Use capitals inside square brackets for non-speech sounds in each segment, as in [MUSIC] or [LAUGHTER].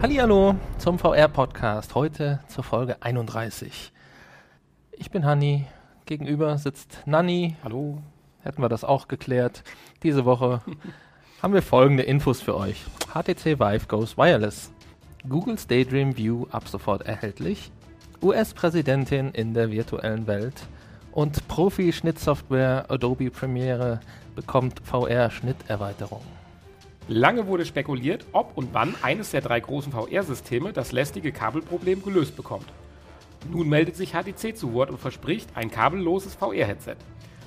Hallihallo zum VR-Podcast, heute zur Folge 31. Ich bin Hanni, gegenüber sitzt Nanni. Hallo. Hätten wir das auch geklärt. Diese Woche [LAUGHS] haben wir folgende Infos für euch. HTC Vive Goes Wireless. Google's Daydream View ab sofort erhältlich. US-Präsidentin in der virtuellen Welt. Und Profi-Schnittsoftware Adobe Premiere bekommt VR-Schnitterweiterung. Lange wurde spekuliert, ob und wann eines der drei großen VR-Systeme das lästige Kabelproblem gelöst bekommt. Nun meldet sich HTC zu Wort und verspricht ein kabelloses VR-Headset.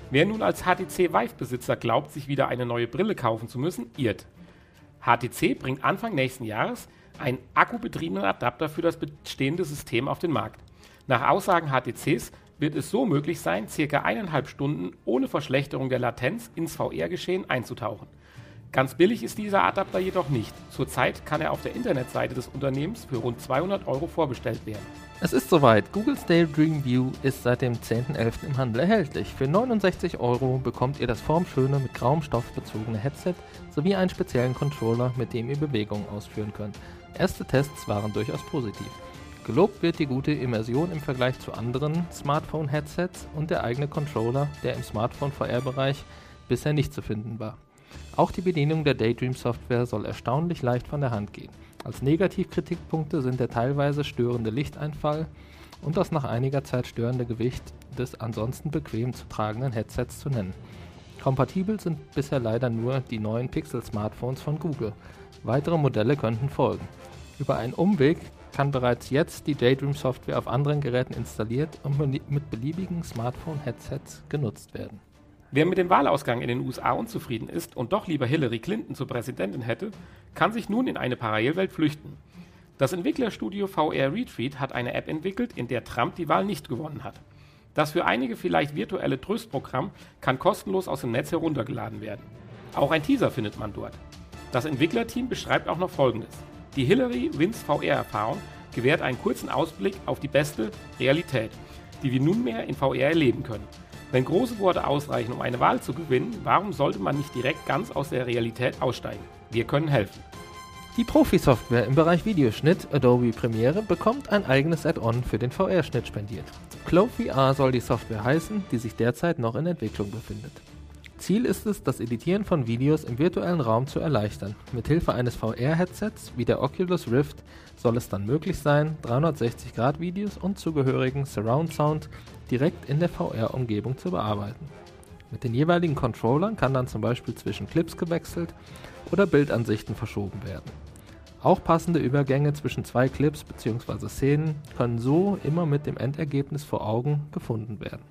Wer nun als HTC Vive-Besitzer glaubt, sich wieder eine neue Brille kaufen zu müssen, irrt. HTC bringt Anfang nächsten Jahres einen akkubetriebenen Adapter für das bestehende System auf den Markt. Nach Aussagen HTCs wird es so möglich sein, circa eineinhalb Stunden ohne Verschlechterung der Latenz ins VR-Geschehen einzutauchen. Ganz billig ist dieser Adapter jedoch nicht. Zurzeit kann er auf der Internetseite des Unternehmens für rund 200 Euro vorbestellt werden. Es ist soweit. Google's Daydream View ist seit dem 10.11. im Handel erhältlich. Für 69 Euro bekommt ihr das formschöne mit grauem Stoff bezogene Headset sowie einen speziellen Controller, mit dem ihr Bewegungen ausführen könnt. Erste Tests waren durchaus positiv. Gelobt wird die gute Immersion im Vergleich zu anderen Smartphone-Headsets und der eigene Controller, der im Smartphone-VR-Bereich bisher nicht zu finden war. Auch die Bedienung der Daydream-Software soll erstaunlich leicht von der Hand gehen. Als Negativkritikpunkte sind der teilweise störende Lichteinfall und das nach einiger Zeit störende Gewicht des ansonsten bequem zu tragenden Headsets zu nennen. Kompatibel sind bisher leider nur die neuen Pixel-Smartphones von Google. Weitere Modelle könnten folgen. Über einen Umweg kann bereits jetzt die Daydream-Software auf anderen Geräten installiert und mit beliebigen Smartphone-Headsets genutzt werden. Wer mit dem Wahlausgang in den USA unzufrieden ist und doch lieber Hillary Clinton zur Präsidentin hätte, kann sich nun in eine Parallelwelt flüchten. Das Entwicklerstudio VR Retreat hat eine App entwickelt, in der Trump die Wahl nicht gewonnen hat. Das für einige vielleicht virtuelle Tröstprogramm kann kostenlos aus dem Netz heruntergeladen werden. Auch ein Teaser findet man dort. Das Entwicklerteam beschreibt auch noch Folgendes. Die Hillary Wins VR-Erfahrung gewährt einen kurzen Ausblick auf die beste Realität, die wir nunmehr in VR erleben können. Wenn große Worte ausreichen, um eine Wahl zu gewinnen, warum sollte man nicht direkt ganz aus der Realität aussteigen? Wir können helfen. Die Profi-Software im Bereich Videoschnitt Adobe Premiere bekommt ein eigenes Add-on für den VR-Schnitt spendiert. Clove VR soll die Software heißen, die sich derzeit noch in Entwicklung befindet. Ziel ist es, das Editieren von Videos im virtuellen Raum zu erleichtern. Mithilfe eines VR-Headsets wie der Oculus Rift soll es dann möglich sein, 360-Grad-Videos und zugehörigen Surround Sound direkt in der VR-Umgebung zu bearbeiten. Mit den jeweiligen Controllern kann dann zum Beispiel zwischen Clips gewechselt oder Bildansichten verschoben werden. Auch passende Übergänge zwischen zwei Clips bzw. Szenen können so immer mit dem Endergebnis vor Augen gefunden werden.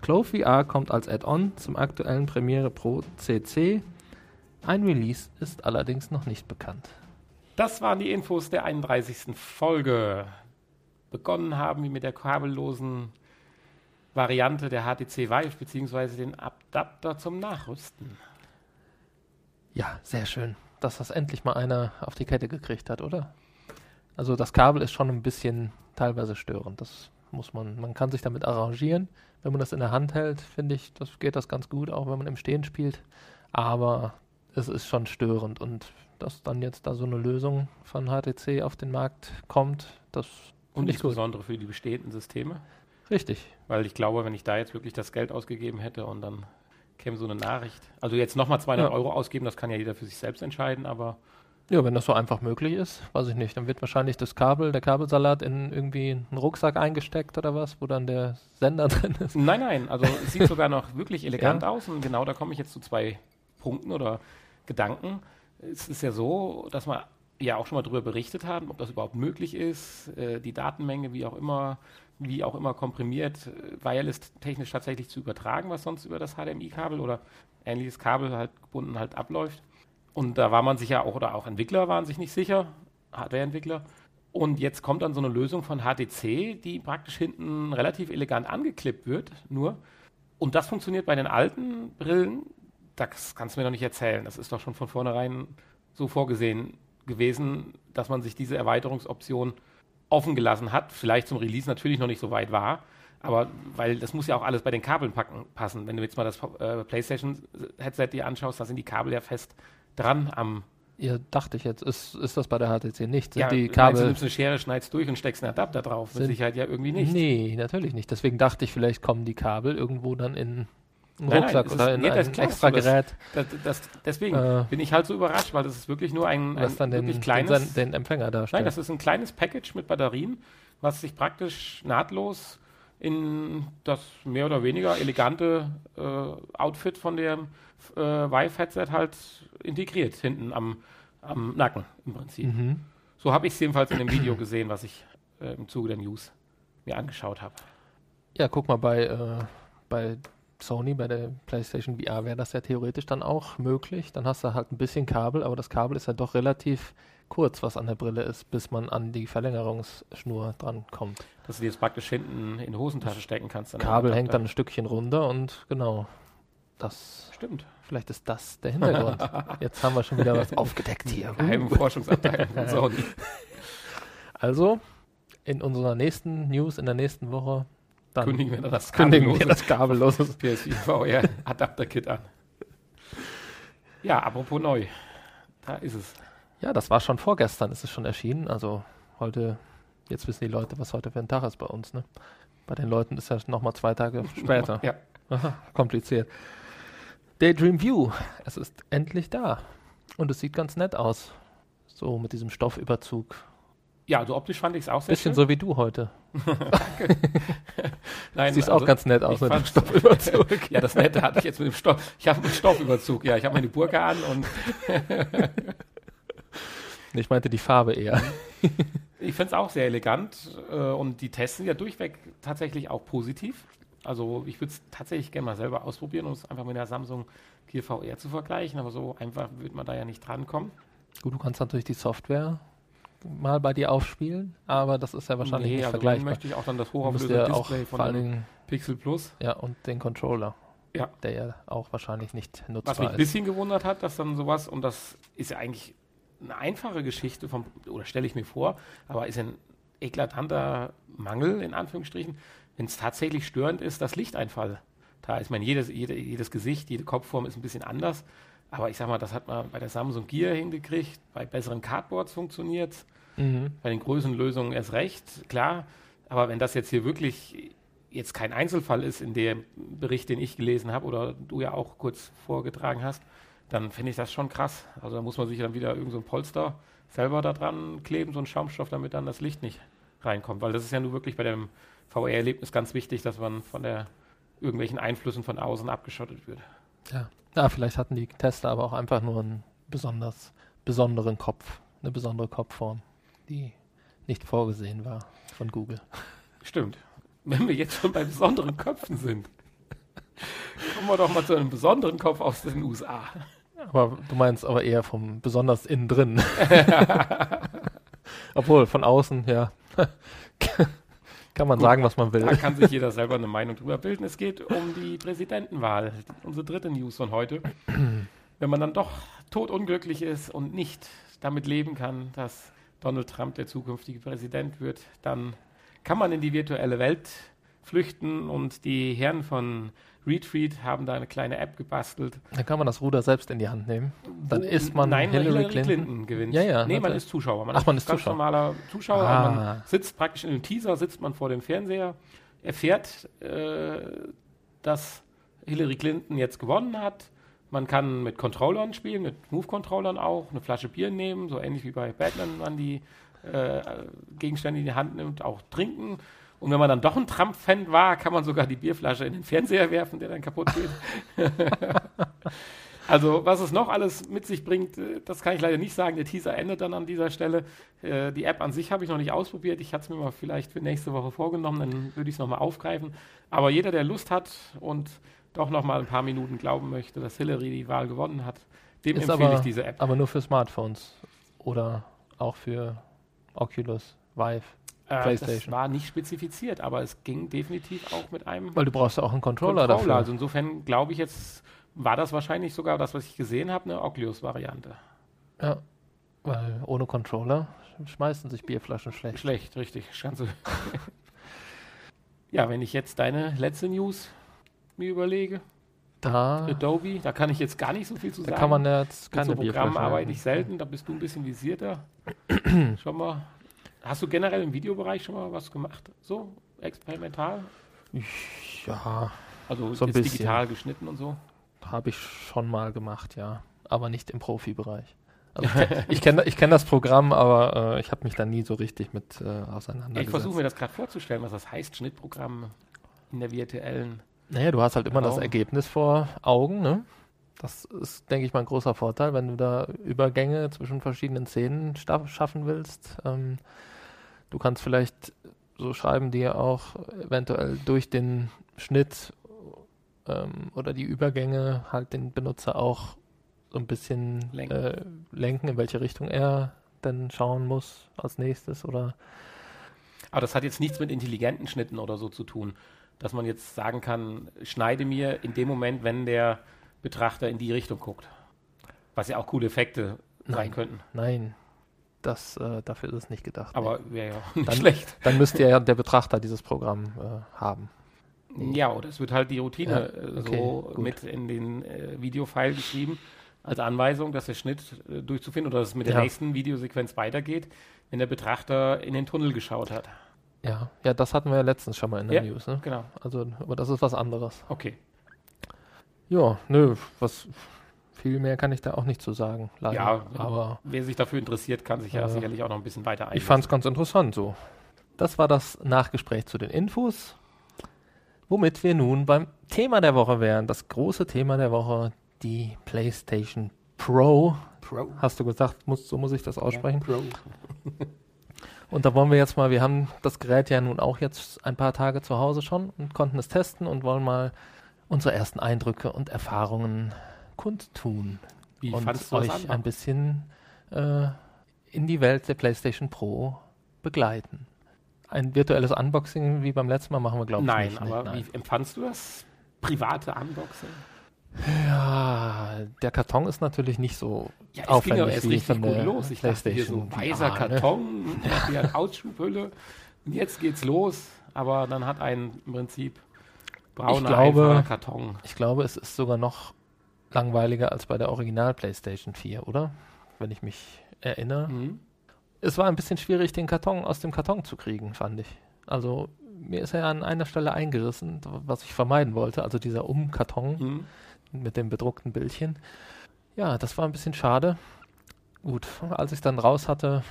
Clove VR kommt als Add-on zum aktuellen Premiere Pro CC. Ein Release ist allerdings noch nicht bekannt. Das waren die Infos der 31. Folge. Begonnen haben wir mit der kabellosen Variante der HTC Vive bzw. den Adapter zum Nachrüsten. Ja, sehr schön, dass das endlich mal einer auf die Kette gekriegt hat, oder? Also das Kabel ist schon ein bisschen teilweise störend. Das muss man, man kann sich damit arrangieren. Wenn man das in der Hand hält, finde ich, das geht das ganz gut, auch wenn man im Stehen spielt. Aber es ist schon störend und dass dann jetzt da so eine Lösung von HTC auf den Markt kommt, das und insbesondere gut. für die bestehenden Systeme. Richtig. Weil ich glaube, wenn ich da jetzt wirklich das Geld ausgegeben hätte und dann käme so eine Nachricht. Also jetzt nochmal 200 ja. Euro ausgeben, das kann ja jeder für sich selbst entscheiden, aber. Ja, wenn das so einfach möglich ist, weiß ich nicht. Dann wird wahrscheinlich das Kabel, der Kabelsalat in irgendwie einen Rucksack eingesteckt oder was, wo dann der Sender [LAUGHS] drin ist. Nein, nein, also es sieht sogar noch wirklich [LAUGHS] elegant ja. aus und genau da komme ich jetzt zu zwei Punkten oder Gedanken. Es ist ja so, dass wir ja auch schon mal darüber berichtet haben, ob das überhaupt möglich ist, äh, die Datenmenge, wie auch immer, wie auch immer komprimiert, äh, wireless-technisch tatsächlich zu übertragen, was sonst über das HDMI-Kabel oder ähnliches Kabel halt gebunden halt abläuft. Und da war man sich ja auch, oder auch Entwickler waren sich nicht sicher, Hardware-Entwickler. Und jetzt kommt dann so eine Lösung von HTC, die praktisch hinten relativ elegant angeklippt wird, nur. Und das funktioniert bei den alten Brillen, das kannst du mir noch nicht erzählen. Das ist doch schon von vornherein so vorgesehen gewesen, dass man sich diese Erweiterungsoption offen gelassen hat, vielleicht zum Release natürlich noch nicht so weit war, aber weil das muss ja auch alles bei den Kabeln packen, passen. Wenn du jetzt mal das äh, PlayStation-Headset dir anschaust, da sind die Kabel ja fest dran am Ja, dachte ich jetzt. Ist, ist das bei der HTC nicht? Sind ja, die Kabel. Du nimmst eine Schere, schneidest durch und steckst einen Adapter drauf. Mit Sicherheit ja irgendwie nicht. Nee, natürlich nicht. Deswegen dachte ich, vielleicht kommen die Kabel irgendwo dann in einen Rucksack nein, oder in ein extra Gerät. Das, das, deswegen äh, bin ich halt so überrascht, weil das ist wirklich nur ein, ein dann wirklich den, kleines... Den, den Empfänger darstellt. Nein, das ist ein kleines Package mit Batterien, was sich praktisch nahtlos in das mehr oder weniger elegante äh, Outfit von dem äh, Vive-Headset halt integriert, hinten am, am Nacken im Prinzip. Mhm. So habe ich es jedenfalls in dem Video gesehen, was ich äh, im Zuge der News mir angeschaut habe. Ja, guck mal, bei, äh, bei Sony, bei der PlayStation VR wäre das ja theoretisch dann auch möglich. Dann hast du halt ein bisschen Kabel, aber das Kabel ist ja doch relativ kurz, was an der Brille ist, bis man an die Verlängerungsschnur dran kommt. Dass du die jetzt praktisch hinten in die Hosentasche stecken kannst. Das Kabel hängt dann ein Stückchen runter und genau, das stimmt. Vielleicht ist das der Hintergrund. [LAUGHS] Jetzt haben wir schon wieder was aufgedeckt hier. Geheime Forschungsabteilung von [LAUGHS] Sony. Also, in unserer nächsten News, in der nächsten Woche, dann kündigen wir das kündigen wir das kabellose [LAUGHS] PSV VR Adapter-Kit an. Ja, apropos neu. Da ist es. Ja, das war schon vorgestern, ist es schon erschienen. Also heute, jetzt wissen die Leute, was heute für ein Tag ist bei uns. Ne? Bei den Leuten ist ja nochmal zwei Tage später. ja. Aha, kompliziert. Daydream View, es ist endlich da. Und es sieht ganz nett aus. So mit diesem Stoffüberzug. Ja, also optisch fand ich es auch sehr Bisschen schön. so wie du heute. [LAUGHS] Danke. [LAUGHS] Nein, Siehst also, auch ganz nett aus mit dem Stoffüberzug. [LAUGHS] ja, das Nette hatte ich jetzt mit dem Stoff. Ich habe einen Stoffüberzug, ja. Ich habe meine Burka an und. ich meinte die Farbe eher. ich finde es auch sehr elegant äh, und die Tests sind ja durchweg tatsächlich auch positiv. Also ich würde es tatsächlich gerne mal selber ausprobieren, um es einfach mit der Samsung Gear VR zu vergleichen, aber so einfach wird man da ja nicht drankommen. Gut, du kannst natürlich die Software mal bei dir aufspielen, aber das ist ja wahrscheinlich nee, nicht also vergleichbar. möchte ich auch dann das hochauflösende Display von vor allem Pixel Plus. Ja, und den Controller. Ja. Der ja auch wahrscheinlich nicht nutzbar ist. Was mich ein bisschen gewundert hat, dass dann sowas, und das ist ja eigentlich eine einfache Geschichte vom, oder stelle ich mir vor, aber ist ein eklatanter Mangel, in Anführungsstrichen, wenn es tatsächlich störend ist, dass Lichteinfall da ist. Ich meine, jedes, jede, jedes Gesicht, jede Kopfform ist ein bisschen anders. Aber ich sag mal, das hat man bei der Samsung Gear hingekriegt, bei besseren Cardboards funktioniert mhm. bei den Größenlösungen erst recht, klar. Aber wenn das jetzt hier wirklich jetzt kein Einzelfall ist in dem Bericht, den ich gelesen habe oder du ja auch kurz vorgetragen hast, dann finde ich das schon krass. Also da muss man sich dann wieder irgendein so Polster selber da dran kleben, so ein Schaumstoff, damit dann das Licht nicht reinkommt. Weil das ist ja nur wirklich bei dem VR-Erlebnis ganz wichtig, dass man von der irgendwelchen Einflüssen von außen abgeschottet wird. Ja. ja, vielleicht hatten die Tester aber auch einfach nur einen besonders besonderen Kopf, eine besondere Kopfform, die nicht vorgesehen war von Google. Stimmt. Wenn wir jetzt schon bei besonderen Köpfen sind, kommen wir doch mal zu einem besonderen Kopf aus den USA. Aber du meinst aber eher vom besonders innen drin. [LAUGHS] Obwohl, von außen, ja. [LAUGHS] Kann man Gut, sagen, was man will. Da kann sich jeder selber eine Meinung drüber bilden. Es geht um die Präsidentenwahl, unsere dritte News von heute. [CLEARS THROAT] Wenn man dann doch totunglücklich ist und nicht damit leben kann, dass Donald Trump der zukünftige Präsident wird, dann kann man in die virtuelle Welt flüchten und die Herren von Retreat haben da eine kleine App gebastelt. Dann kann man das Ruder selbst in die Hand nehmen. Dann ist man nein, Hillary, Hillary Clinton. Clinton. gewinnt. Ja, ja. Nee, man ist Zuschauer. Man Ach, man ist ganz Zuschauer. normaler Zuschauer. Ah. Man sitzt praktisch in einem Teaser, sitzt man vor dem Fernseher, erfährt, äh, dass Hillary Clinton jetzt gewonnen hat. Man kann mit Controllern spielen, mit Move-Controllern auch, eine Flasche Bier nehmen, so ähnlich wie bei Batman man die äh, Gegenstände in die Hand nimmt, auch trinken. Und wenn man dann doch ein Trump-Fan war, kann man sogar die Bierflasche in den Fernseher werfen, der dann kaputt geht. [LAUGHS] also, was es noch alles mit sich bringt, äh, das kann ich leider nicht sagen. Der Teaser endet dann an dieser Stelle. Äh, die App an sich habe ich noch nicht ausprobiert. Ich hatte es mir mal vielleicht für nächste Woche vorgenommen, dann würde ich es nochmal aufgreifen. Aber jeder, der Lust hat und doch nochmal ein paar Minuten glauben möchte, dass Hillary die Wahl gewonnen hat, dem Ist empfehle aber, ich diese App. Aber nur für Smartphones oder auch für Oculus, Vive. Äh, PlayStation. Das war nicht spezifiziert, aber es ging definitiv auch mit einem. Weil du brauchst ja auch einen Controller, Controller dafür. Also insofern glaube ich jetzt, war das wahrscheinlich sogar das, was ich gesehen habe, eine Oculus-Variante. Ja, weil ohne Controller schmeißen sich Bierflaschen schlecht. Schlecht, richtig. [LAUGHS] ja, wenn ich jetzt deine letzte News mir überlege. Da, Adobe, da kann ich jetzt gar nicht so viel zu da sagen. kann man jetzt Mit keine so Programmen Bierflasche arbeite ich selten, da bist du ein bisschen visierter. [CLEARS THROAT] schon mal. Hast du generell im Videobereich schon mal was gemacht? So experimental? Ja, Also So ein jetzt bisschen. digital geschnitten und so? habe ich schon mal gemacht, ja. Aber nicht im Profibereich. Also ich kenne [LAUGHS] ich kenn das Programm, aber äh, ich habe mich da nie so richtig mit äh, auseinandergesetzt. Ich versuche mir das gerade vorzustellen, was das heißt, Schnittprogramm in der virtuellen. Naja, du hast halt immer das Genau. Ergebnis vor Augen, ne? Das ist, denke ich mal, ein großer Vorteil, wenn du da Übergänge zwischen verschiedenen Szenen schaffen willst. Ähm, du kannst vielleicht so schreiben, dir auch eventuell durch den Schnitt ähm, oder die Übergänge halt den Benutzer auch so ein bisschen Lenken. Äh, lenken, in welche Richtung er denn schauen muss als nächstes oder Aber das hat jetzt nichts mit intelligenten Schnitten oder so zu tun, dass man jetzt sagen kann, schneide mir in dem Moment, wenn der Betrachter in die Richtung guckt. Was ja auch coole Effekte sein Nein. könnten. nein, das, äh, dafür ist es nicht gedacht. Aber wäre ja nicht Dann- schlecht. Dann müsste ja der Betrachter dieses Programm äh, haben. Ja, oder es wird halt die Routine Ja, äh, okay, so gut. mit in den äh, Videofile geschrieben, als Anweisung, dass der Schnitt äh, durchzufinden oder dass es mit der Ja. nächsten Videosequenz weitergeht, wenn der Betrachter in den Tunnel geschaut hat. Ja, ja, das hatten wir ja letztens schon mal in der Ja. News. Ne? Genau. Also, aber das ist was anderes. Okay. Ja, nö, was viel mehr kann ich da auch nicht zu sagen, leider. Ja, aber Wer sich dafür interessiert, kann sich ja Äh, sicherlich auch noch ein bisschen weiter ich einlesen. fand es ganz interessant so. Das war das Nachgespräch zu den Infos, womit wir nun beim Thema der Woche wären. Das große Thema der Woche, die PlayStation Pro. Pro. Hast du gesagt, muss, so muss ich das aussprechen? Pro. [LAUGHS] Und da wollen wir jetzt mal, wir haben das Gerät ja nun auch jetzt ein paar Tage zu Hause schon und konnten es testen und wollen mal unsere ersten Eindrücke und Erfahrungen kundtun Wie und fandest du das euch ein bisschen äh, in die Welt der PlayStation Pro begleiten. Ein virtuelles Unboxing wie beim letzten Mal machen wir, glaube ich, Nein, nicht. aber Nein. wie empfandst du das private Unboxing? Ja, der Karton ist natürlich nicht so Ja, es ging ja aufwendig erst richtig gut los. Ich dachte hier so PlayStation weißer ne? Karton, [LAUGHS] die hat. Und jetzt geht's los. Aber dann hat ein im Prinzip brauner, glaube- Karton. Ich glaube, es ist sogar noch langweiliger als bei der Original PlayStation 4, oder? Wenn ich mich erinnere. Mhm. Es war ein bisschen schwierig, den Karton aus dem Karton zu kriegen, fand ich. Also mir ist er an einer Stelle eingerissen, was ich vermeiden wollte. Also dieser Umkarton Mhm. Mit dem bedruckten Bildchen. Ja, das war ein bisschen schade. Gut, als ich es dann raus hatte,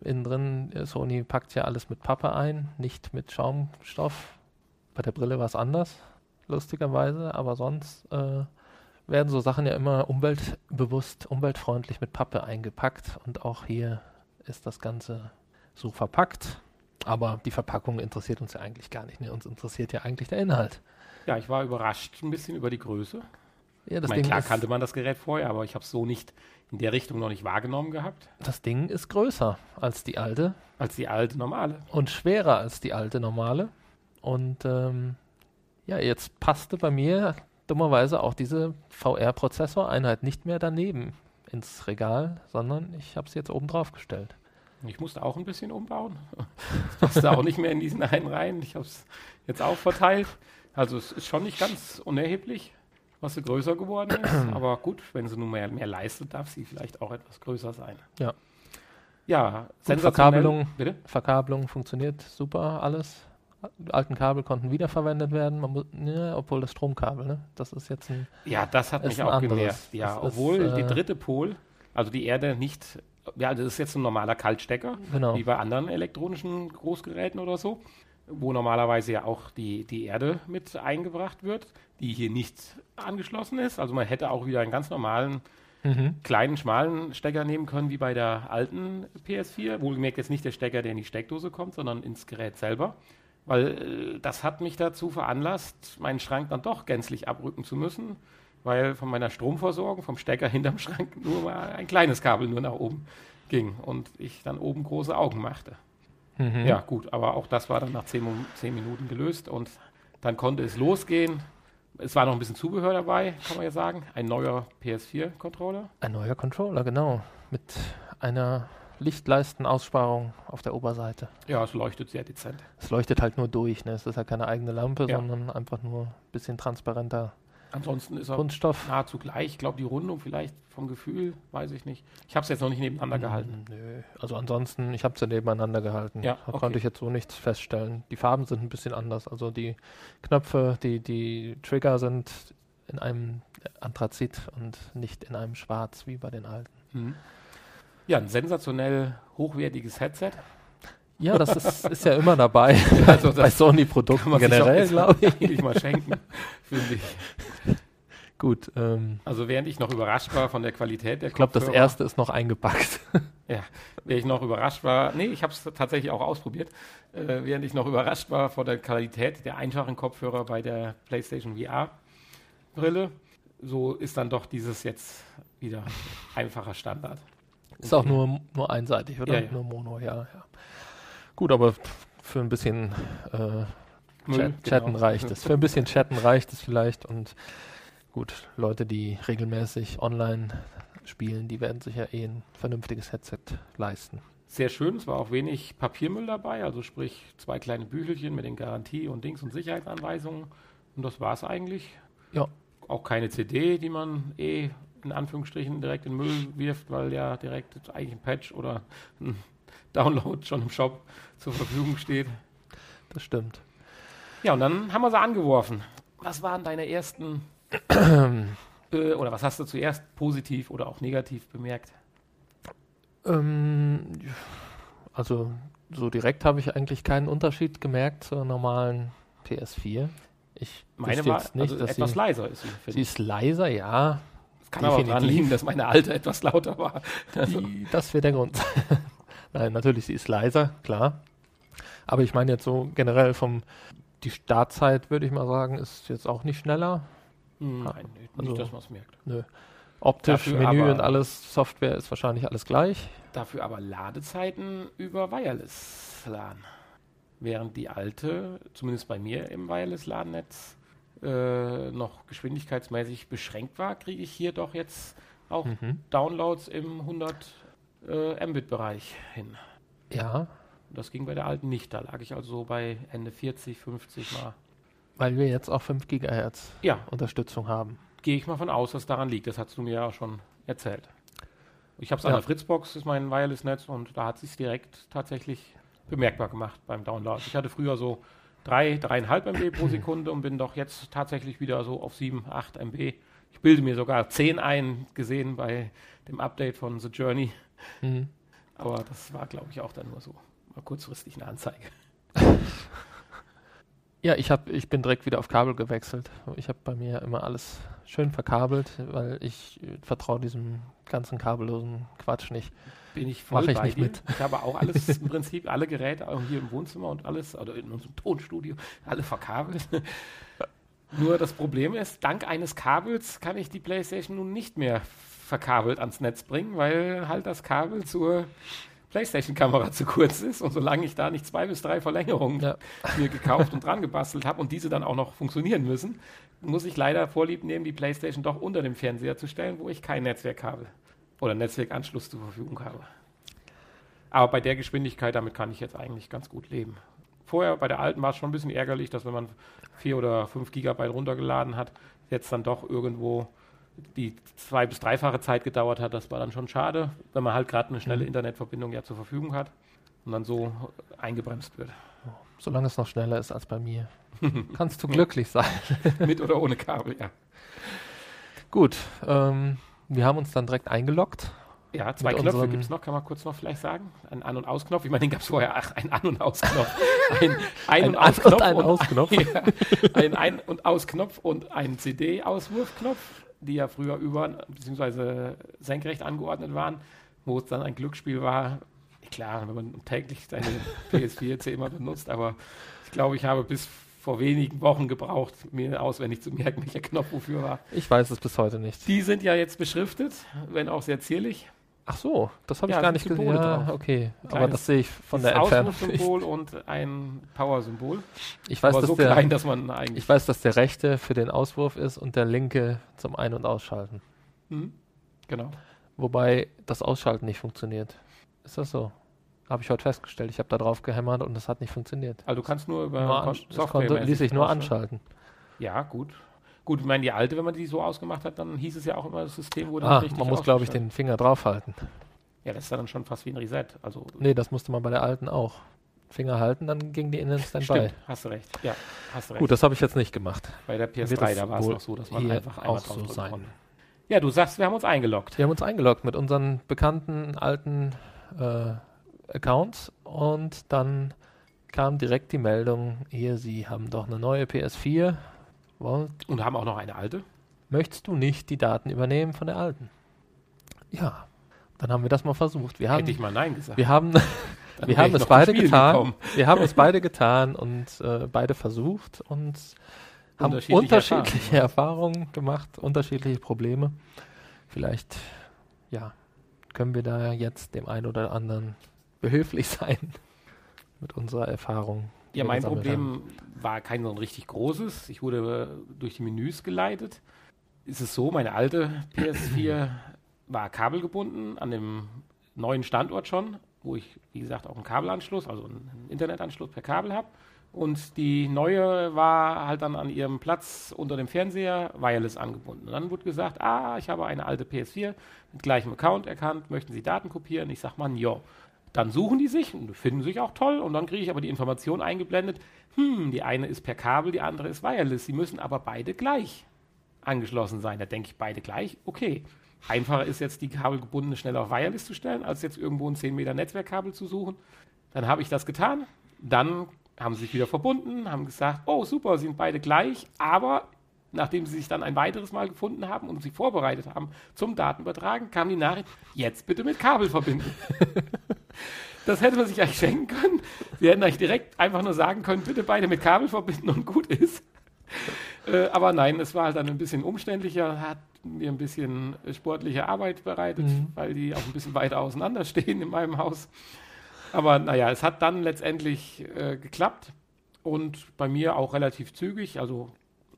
innen drin, äh, Sony packt ja alles mit Pappe ein, nicht mit Schaumstoff. Bei der Brille war es anders, lustigerweise, aber sonst äh, werden so Sachen ja immer umweltbewusst, umweltfreundlich mit Pappe eingepackt und auch hier ist das Ganze so verpackt. Aber die Verpackung interessiert uns ja eigentlich gar nicht. Ne? Uns interessiert ja eigentlich der Inhalt. Ja, ich war überrascht ein bisschen über die Größe. Ja, Ich das meine, Ding klar kannte man das Gerät vorher, aber ich habe es so nicht in der Richtung noch nicht wahrgenommen gehabt, das Ding ist größer als die alte als die alte normale. und schwerer als die alte normale. Und ähm, ja, jetzt passte bei mir dummerweise auch diese VR-Prozessoreinheit nicht mehr daneben ins Regal, sondern ich habe sie jetzt oben drauf gestellt. Ich musste auch ein bisschen umbauen. [LAUGHS] Das passte auch nicht mehr in diesen einen rein. Ich habe es jetzt auch verteilt. Also es ist schon nicht ganz unerheblich, was sie größer geworden ist. [CLEARS THROAT] Aber gut, wenn sie nun mehr, mehr leistet, darf sie vielleicht auch etwas größer sein. Ja. Ja, Verkabelung. Bitte? Verkabelung funktioniert super, alles. Die alten Kabel konnten wiederverwendet werden, man muss, ja, obwohl das Stromkabel, ne? Das ist jetzt ein. Ja, das hat Ist mich auch genervt. Ja, Das ist, obwohl die äh, dritte Pol, also die Erde nicht, ja, das ist jetzt ein normaler Kaltstecker, Genau. wie bei anderen elektronischen Großgeräten oder so, wo normalerweise ja auch die, die Erde mit eingebracht wird, die hier nicht angeschlossen ist. Also man hätte auch wieder einen ganz normalen, Mhm. kleinen, schmalen Stecker nehmen können, wie bei der alten PS4. Wohlgemerkt jetzt nicht der Stecker, der in die Steckdose kommt, sondern ins Gerät selber. Weil äh, das hat mich dazu veranlasst, meinen Schrank dann doch gänzlich abrücken zu müssen, weil von meiner Stromversorgung, vom Stecker [LAUGHS] hinterm Schrank, nur mal ein kleines Kabel nur nach oben ging und ich dann oben große Augen machte. Mhm. Ja, gut, aber auch das war dann nach zehn, zehn Minuten gelöst und dann konnte es losgehen. Es war noch ein bisschen Zubehör dabei, kann man ja sagen. Ein neuer PS4-Controller. Ein neuer Controller, genau. Mit einer Lichtleistenaussparung auf der Oberseite. Ja, es leuchtet sehr dezent. Es leuchtet halt nur durch, ne? Es ist ja keine eigene Lampe, Ja. sondern einfach nur ein bisschen transparenter Ansonsten ist er Kunststoff. nahezu gleich. Ich glaube, die Rundung vielleicht vom Gefühl, weiß ich nicht. Ich habe es jetzt noch nicht nebeneinander gehalten. Mm, Nö, also ansonsten, ich habe sie nebeneinander gehalten. Ja, da okay. konnte ich jetzt so nichts feststellen. Die Farben sind ein bisschen anders. Also die Knöpfe, die, die Trigger sind in einem Anthrazit und nicht in einem Schwarz wie bei den alten. Mhm. Ja, ein sensationell hochwertiges Headset. Ja, das ist, ist ja immer dabei. [LAUGHS] Also bei Sony-Produkten generell, glaube ich. [LAUGHS] mal schenken, finde ich. Gut, ähm, Also während ich noch überrascht war von der Qualität der ich glaube, das erste ist noch eingepackt. [LAUGHS] während ich noch überrascht war, nee, ich habe es tatsächlich auch ausprobiert, äh, während ich noch überrascht war von der Qualität der einfachen Kopfhörer bei der PlayStation VR Brille, so ist dann doch dieses jetzt wieder einfacher Standard. Ist auch nur, nur einseitig, oder? Ja, ja. Nur Mono, ja, ja. Gut, aber für ein bisschen äh, Chat, Chatten genau. reicht es. Für ein bisschen Chatten reicht es vielleicht. Und gut, Leute, die regelmäßig online spielen, die werden sich ja eh ein vernünftiges Headset leisten. Sehr schön, es war auch wenig Papiermüll dabei, also sprich zwei kleine Büchelchen mit den Garantie- und Dings- und Sicherheitsanweisungen. Und das war es eigentlich. Ja. Auch keine CD, die man eh in Anführungsstrichen direkt in den Müll wirft, weil ja direkt eigentlich ein Patch oder ein Download schon im Shop zur Verfügung steht. Das stimmt. Ja, und dann haben wir sie angeworfen. Was waren deine ersten, [CLEARS THROAT] äh, oder was hast du zuerst positiv oder auch negativ bemerkt? Ähm, also so direkt habe ich eigentlich keinen Unterschied gemerkt zur normalen PS4. Ich Meine war jetzt nicht, also dass etwas sie, leiser ist sie, sie ist leiser, ja. Das kann aber auch daran definitiv. liegen, dass meine alte etwas lauter war. Die, das wäre der Grund. [LAUGHS] Nein, natürlich, sie ist leiser, klar. Aber ich meine jetzt so generell vom, die Startzeit, würde ich mal sagen, ist jetzt auch nicht schneller. hm, nein, nicht, also- dass man es merkt. Optisch, Dafür Menü aber- und alles, Software ist wahrscheinlich alles gleich. Dafür aber Ladezeiten über Wireless LAN. Während die alte, zumindest bei mir im Wireless LAN-Netz, äh, noch geschwindigkeitsmäßig beschränkt war, kriege ich hier doch jetzt auch Mhm. Downloads im 100 äh, Mbit-Bereich hin. Ja, Das ging bei der alten nicht. Da lag ich also so bei Ende 40, 50 Mal. weil wir jetzt auch 5 GHz Ja, Unterstützung haben. gehe ich mal von aus, dass daran liegt. Das hast du mir ja auch schon erzählt. Ich habe es an Ja. der Fritzbox, ist mein Wireless-Netz, und da hat sich direkt tatsächlich bemerkbar gemacht beim Download. Ich hatte früher so 3, 3,5 MB pro [CLEARS THROAT] Sekunde und bin doch jetzt tatsächlich wieder so auf 7, 8 MB. Ich bilde mir sogar 10 ein, gesehen bei dem Update von The Journey. Mhm. Aber das war, glaube ich, auch dann nur so mal kurzfristig eine Anzeige. [LAUGHS] Ja, ich, hab, ich bin direkt wieder auf Kabel gewechselt. Ich habe bei mir immer alles schön verkabelt, weil ich äh, vertraue diesem ganzen kabellosen Quatsch nicht. Bin ich voll Mach ich nicht dir. mit. Ich habe auch alles [LAUGHS] im Prinzip, alle Geräte auch hier im Wohnzimmer und alles, oder in unserem Tonstudio, alle verkabelt. [LAUGHS] Nur das Problem ist, dank eines Kabels kann ich die Playstation nun nicht mehr verkabelt ans Netz bringen, weil halt das Kabel zur Playstation-Kamera [LAUGHS] zu kurz ist. Und solange ich da nicht zwei bis drei Verlängerungen Ja. [LAUGHS] mir gekauft und dran gebastelt habe und diese dann auch noch funktionieren müssen, muss ich leider vorlieb nehmen, die Playstation doch unter dem Fernseher zu stellen, wo ich kein Netzwerkkabel oder Netzwerkanschluss zur Verfügung habe. Aber bei der Geschwindigkeit, damit kann ich jetzt eigentlich ganz gut leben. Vorher bei der alten war es schon ein bisschen ärgerlich, dass wenn man vier oder fünf Gigabyte runtergeladen hat, jetzt dann doch irgendwo die zwei- bis dreifache Zeit gedauert hat. Das war dann schon schade, wenn man halt gerade eine schnelle Mhm. Internetverbindung ja zur Verfügung hat und dann so eingebremst wird. Solange es noch schneller ist als bei mir. [LAUGHS] Kannst du glücklich sein. Mit oder ohne Kabel, ja. Gut, ähm, wir haben uns dann direkt eingeloggt. Ja, zwei Knöpfe gibt es noch, kann man kurz noch vielleicht sagen. Ein An- und Ausknopf. Ich meine, den gab es vorher. Ach, ein An- und Ausknopf. [LAUGHS] Ein Ein- Ein und An- und Ausknopf. ein Ausknopf. [LAUGHS] Ja, ein Ein- und Ausknopf und ein CD-Auswurfknopf, die ja früher über- bzw. senkrecht angeordnet waren, wo es dann ein Glücksspiel war. Klar, wenn man täglich seine [LAUGHS] PS4 C immer benutzt, aber ich glaube, ich habe bis vor wenigen Wochen gebraucht, mir auswendig zu merken, [LAUGHS] welcher Knopf wofür war. Ich weiß es bis heute nicht. Die sind ja jetzt beschriftet, wenn auch sehr zierlich. Ach so, das habe Ja, ich gar nicht gesehen. Ja, drauf. okay. Aber das sehe ich von Das der Entfernung. nicht. Ausrufsymbol und ein Power-Symbol. Ich weiß, aber dass so der, klein, dass man eigentlich. ich weiß, dass der rechte für den Auswurf ist und der linke zum Ein- und Ausschalten. Hm? Genau. Wobei das Ausschalten nicht funktioniert. Ist das so? Habe ich heute festgestellt. Ich habe da drauf gehämmert und es hat nicht funktioniert. Also du kannst nur über Nur konnte, softwaremäßig ließ sich nur ausschalten. anschalten. Ja, gut. Gut, ich meine, die alte, wenn man die so ausgemacht hat, dann hieß es ja auch immer, das System wurde ah, richtig Man muss, glaube ich, den Finger draufhalten. Ja, das ist dann schon fast wie ein Reset. Also nee, das musste man bei der alten auch. Finger halten, dann ging die in den Standby. Stimmt, hast du recht. Ja, hast du recht. Gut, das habe ich jetzt nicht gemacht. Bei der PS3, da war es noch so, dass man einfach einmal drauf so sein. Konnte. Ja, du sagst, wir haben uns eingeloggt. Wir haben uns eingeloggt mit unseren bekannten alten äh, Accounts und dann kam direkt die Meldung, hier, Sie haben doch eine neue PS4. Und haben auch noch eine alte? Möchtest du nicht die Daten übernehmen von der alten? Ja, dann haben wir das mal versucht. Wir haben, Hätte ich mal Nein gesagt. Wir haben, [LAUGHS] wir haben es beide getan. Gekommen. Wir haben es [LAUGHS] beide getan und äh, beide versucht und haben unterschiedliche, unterschiedliche Erfahrungen. Erfahrungen gemacht, unterschiedliche Probleme. Vielleicht, ja, können wir da jetzt dem einen oder anderen behilflich [LAUGHS] sein mit unserer Erfahrung. Ja, mein Problem haben. war kein so ein richtig großes. Ich wurde durch die Menüs geleitet. Ist es so, meine alte PS4 [CLEARS THROAT] war kabelgebunden an dem neuen Standort schon, wo ich, wie gesagt, auch einen Kabelanschluss, also einen Internetanschluss per Kabel habe. Und die neue war halt dann an ihrem Platz unter dem Fernseher wireless angebunden. Und dann wurde gesagt, ah, ich habe eine alte PS4 mit gleichem Account erkannt, möchten Sie Daten kopieren? Ich sage mal, ja. Dann suchen die sich und finden sich auch toll und dann kriege ich aber die Information eingeblendet, hm, die eine ist per Kabel, die andere ist wireless. Sie müssen aber beide gleich angeschlossen sein. Da denke ich, beide gleich, okay. Einfacher ist jetzt die kabelgebundene schnell auf wireless zu stellen, als jetzt irgendwo ein 10 Meter Netzwerkkabel zu suchen. Dann habe ich das getan. Dann haben sie sich wieder verbunden, haben gesagt, oh super, sind beide gleich, aber nachdem sie sich dann ein weiteres Mal gefunden haben und sich vorbereitet haben zum Datenübertragen, kam die Nachricht, jetzt bitte mit Kabel verbinden. [LAUGHS] das hätte man sich eigentlich schenken können. Sie hätten eigentlich direkt einfach nur sagen können, bitte beide mit Kabel verbinden und gut ist. Äh, aber nein, es war halt dann ein bisschen umständlicher, hat mir ein bisschen sportliche Arbeit bereitet, mhm. weil die auch ein bisschen weiter auseinander stehen in meinem Haus. Aber naja, es hat dann letztendlich äh, geklappt und bei mir auch relativ zügig, also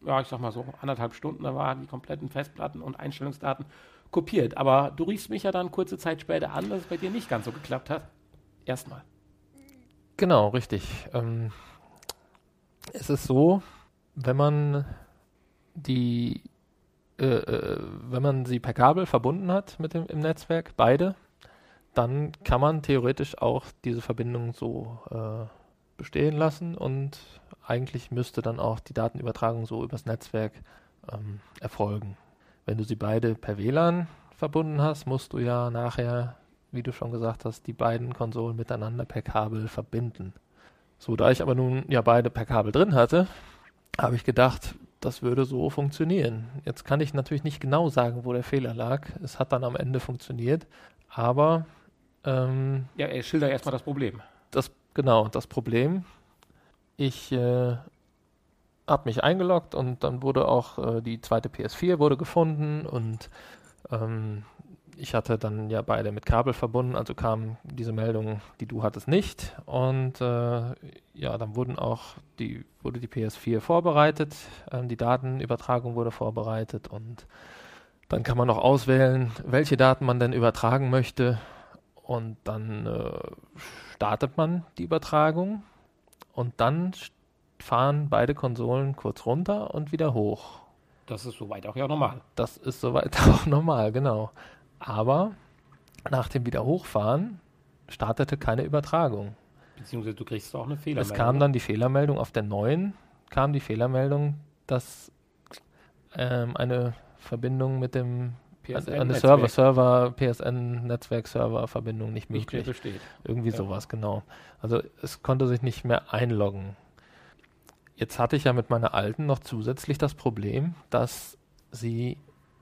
ja, ich sag mal so anderthalb Stunden, da waren die kompletten Festplatten und Einstellungsdaten kopiert. Aber du riechst mich ja dann kurze Zeit später an, dass es bei dir nicht ganz so geklappt hat. Erstmal. Genau, richtig. Ähm, es ist so, wenn man die, äh, äh, wenn man sie per Kabel verbunden hat mit dem im Netzwerk, beide, dann kann man theoretisch auch diese Verbindung so äh, bestehen lassen und eigentlich müsste dann auch die Datenübertragung so übers Netzwerk ähm, erfolgen. Wenn du sie beide per WLAN verbunden hast, musst du ja nachher, wie du schon gesagt hast, die beiden Konsolen miteinander per Kabel verbinden. So, da ich aber nun ja beide per Kabel drin hatte, habe ich gedacht, das würde so funktionieren. Jetzt kann ich natürlich nicht genau sagen, wo der Fehler lag. Es hat dann am Ende funktioniert, aber ähm, ja, er schildert erstmal das Problem. Das, genau, das Problem. Ich äh, habe mich eingeloggt und dann wurde auch äh, die zweite PS4 wurde gefunden und ähm, ich hatte dann ja beide mit Kabel verbunden, also kam diese Meldung, die du hattest nicht. Und äh, ja, dann wurden auch die, wurde die PS4 vorbereitet, äh, die Datenübertragung wurde vorbereitet und dann kann man noch auswählen, welche Daten man denn übertragen möchte. Und dann äh, startet man die Übertragung und dann fahren beide Konsolen kurz runter und wieder hoch. Das ist soweit auch ja normal. Das ist soweit [LAUGHS] auch normal, genau. Aber nach dem Wiederhochfahren startete keine Übertragung. Beziehungsweise du kriegst auch eine Fehlermeldung. Es kam dann die Fehlermeldung auf der neuen, kam die Fehlermeldung, dass ähm, eine Verbindung mit dem PSN eine Server, Server, PSN Netzwerk Server Verbindung nicht möglich. Nicht besteht. Irgendwie ja. sowas, genau. Also es konnte sich nicht mehr einloggen. Jetzt hatte ich ja mit meiner alten noch zusätzlich das Problem, dass sie,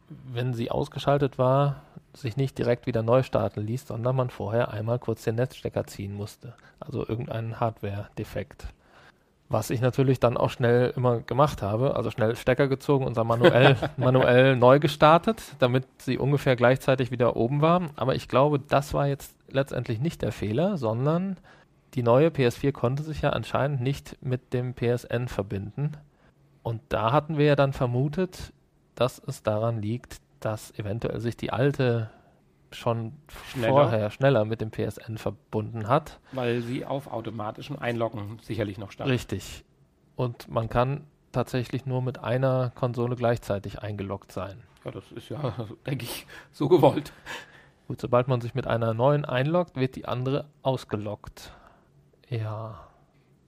wenn sie ausgeschaltet war, sich nicht direkt wieder neu starten ließ, sondern man vorher einmal kurz den Netzstecker ziehen musste. Also irgendeinen Hardware-Defekt. Was ich natürlich dann auch schnell immer gemacht habe, also schnell Stecker gezogen und dann manuell, [LAUGHS] manuell neu gestartet, damit sie ungefähr gleichzeitig wieder oben war. Aber ich glaube, das war jetzt letztendlich nicht der Fehler, sondern die neue PS4 konnte sich ja anscheinend nicht mit dem PSN verbinden. Und da hatten wir ja dann vermutet, dass es daran liegt, dass eventuell sich die alte schon schneller. vorher schneller mit dem PSN verbunden hat. Weil sie auf automatischem Einloggen sicherlich noch stand. Richtig. Und man kann tatsächlich nur mit einer Konsole gleichzeitig eingeloggt sein. Ja, das ist ja, [LAUGHS] denke ich, so gewollt. Gut, sobald man sich mit einer neuen einloggt, wird die andere ausgeloggt. Ja.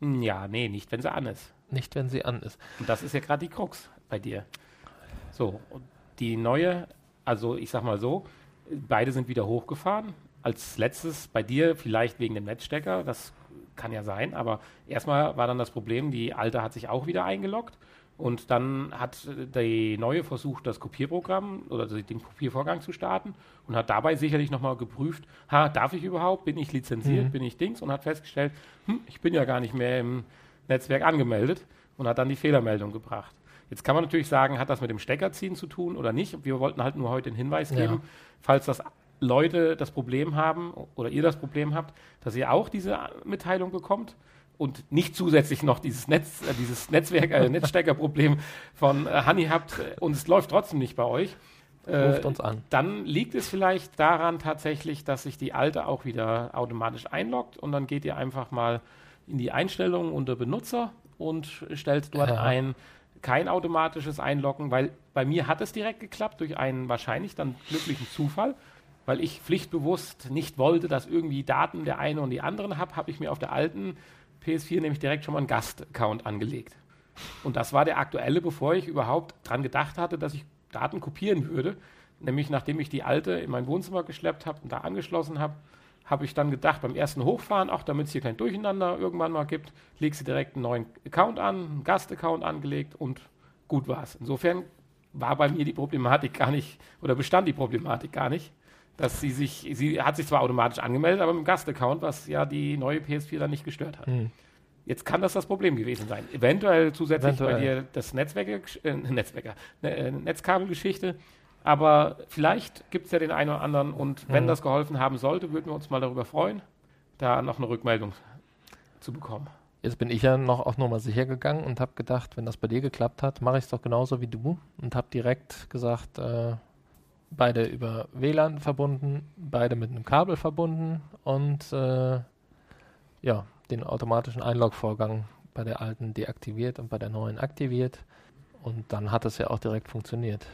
Ja, nee, nicht, wenn sie an ist. Nicht, wenn sie an ist. Und das ist ja gerade die Krux bei dir. So, und die neue, also ich sag mal so, beide sind wieder hochgefahren. Als letztes bei dir vielleicht wegen dem Netzstecker, das kann ja sein, aber erstmal war dann das Problem, die alte hat sich auch wieder eingeloggt und dann hat die neue versucht, das Kopierprogramm oder den Kopiervorgang zu starten und hat dabei sicherlich nochmal geprüft, ha, darf ich überhaupt, bin ich lizenziert, mhm. bin ich Dings und hat festgestellt, hm, ich bin ja gar nicht mehr im Netzwerk angemeldet und hat dann die Fehlermeldung gebracht. Jetzt kann man natürlich sagen, hat das mit dem Steckerziehen zu tun oder nicht? Wir wollten halt nur heute den Hinweis geben, ja. falls das Leute das Problem haben oder ihr das Problem habt, dass ihr auch diese Mitteilung bekommt und nicht zusätzlich noch dieses Netz, äh, dieses Netzwerk, äh, [LAUGHS] Netzsteckerproblem von äh, Honey habt äh, und es läuft trotzdem nicht bei euch. Äh, Ruft uns an. Dann liegt es vielleicht daran tatsächlich, dass sich die alte auch wieder automatisch einloggt und dann geht ihr einfach mal in die Einstellungen unter Benutzer und stellt dort ja. ein kein automatisches Einloggen, weil bei mir hat es direkt geklappt durch einen wahrscheinlich dann glücklichen Zufall weil ich pflichtbewusst nicht wollte, dass irgendwie Daten der eine und die anderen habe, habe ich mir auf der alten PS4 nämlich direkt schon mal einen Gast-Account angelegt. Und das war der aktuelle, bevor ich überhaupt dran gedacht hatte, dass ich Daten kopieren würde. Nämlich nachdem ich die alte in mein Wohnzimmer geschleppt habe und da angeschlossen habe, habe ich dann gedacht, beim ersten Hochfahren, ach, damit es hier kein Durcheinander irgendwann mal gibt, leg sie direkt einen neuen Account an, einen Gast-Account angelegt und gut war es. Insofern war bei mir die Problematik gar nicht, oder bestand die Problematik gar nicht dass sie sich, sie hat sich zwar automatisch angemeldet, aber mit dem Gastaccount, was ja die neue PS4 dann nicht gestört hat. Hm. Jetzt kann das das Problem gewesen sein. Eventuell zusätzlich Eventuell. bei dir das Netzwerke, äh, Netzwerker, ne, äh, Netzkabelgeschichte. Aber vielleicht gibt es ja den einen oder anderen und wenn hm. das geholfen haben sollte, würden wir uns mal darüber freuen, da noch eine Rückmeldung zu bekommen. Jetzt bin ich ja noch auf Nummer sicher gegangen und habe gedacht, wenn das bei dir geklappt hat, mache ich es doch genauso wie du und habe direkt gesagt, äh, beide über WLAN verbunden, beide mit einem Kabel verbunden und äh, ja, den automatischen Einlog-Vorgang bei der alten deaktiviert und bei der neuen aktiviert. Und dann hat es ja auch direkt funktioniert.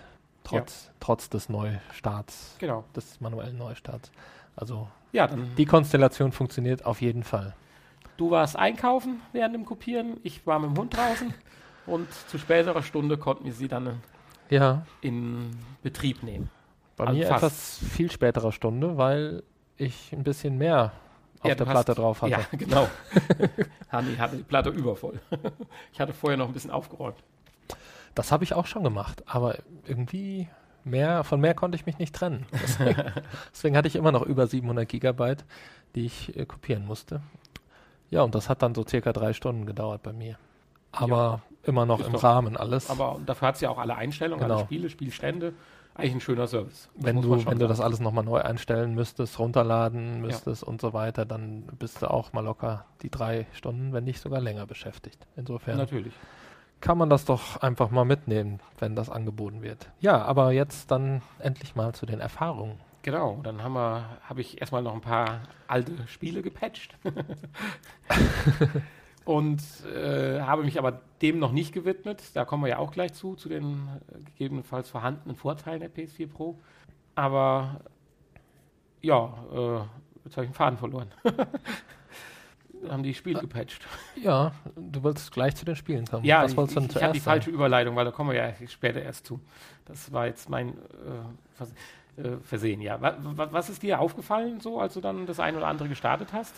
Trotz, ja. trotz des Neustarts, genau. des manuellen Neustarts. Also ja, die Konstellation funktioniert auf jeden Fall. Du warst einkaufen während dem Kopieren, ich war mit dem Hund draußen und zu späterer Stunde konnten wir sie dann ja. in Betrieb nehmen. Bei also mir fast. etwas viel späterer Stunde, weil ich ein bisschen mehr auf ja, der Platte hast, drauf hatte. Ja, [LAUGHS] genau. [LAUGHS] Hanni hatte die Platte übervoll. [LAUGHS] ich hatte vorher noch ein bisschen aufgeräumt. Das habe ich auch schon gemacht, aber irgendwie mehr, von mehr konnte ich mich nicht trennen. Deswegen, deswegen hatte ich immer noch über 700 Gigabyte, die ich äh, kopieren musste. Ja, und das hat dann so circa drei Stunden gedauert bei mir. Aber ja, immer noch im doch, Rahmen alles. Aber dafür hat es ja auch alle Einstellungen, genau. alle Spiele, Spielstände eigentlich ein schöner Service. Wenn du, wenn du das alles nochmal neu einstellen müsstest, runterladen müsstest ja. und so weiter, dann bist du auch mal locker die drei Stunden, wenn nicht sogar länger beschäftigt. Insofern Natürlich. kann man das doch einfach mal mitnehmen, wenn das angeboten wird. Ja, aber jetzt dann endlich mal zu den Erfahrungen. Genau, dann haben wir, habe ich erstmal noch ein paar alte Spiele gepatcht. [LAUGHS] [LAUGHS] und äh, habe mich aber dem noch nicht gewidmet. Da kommen wir ja auch gleich zu, zu den äh, gegebenenfalls vorhandenen Vorteilen der PS4 Pro. Aber ja, äh, jetzt habe ich den Faden verloren. [LAUGHS] haben die Spiele gepatcht. Ja, du wolltest gleich zu den Spielen kommen. Ja, Was ich, ich, ich habe die falsche Überleitung, weil da kommen wir ja später erst zu. Das war jetzt mein äh, äh Versehen, ja. Was, was ist dir aufgefallen, so als du dann das eine oder andere gestartet hast?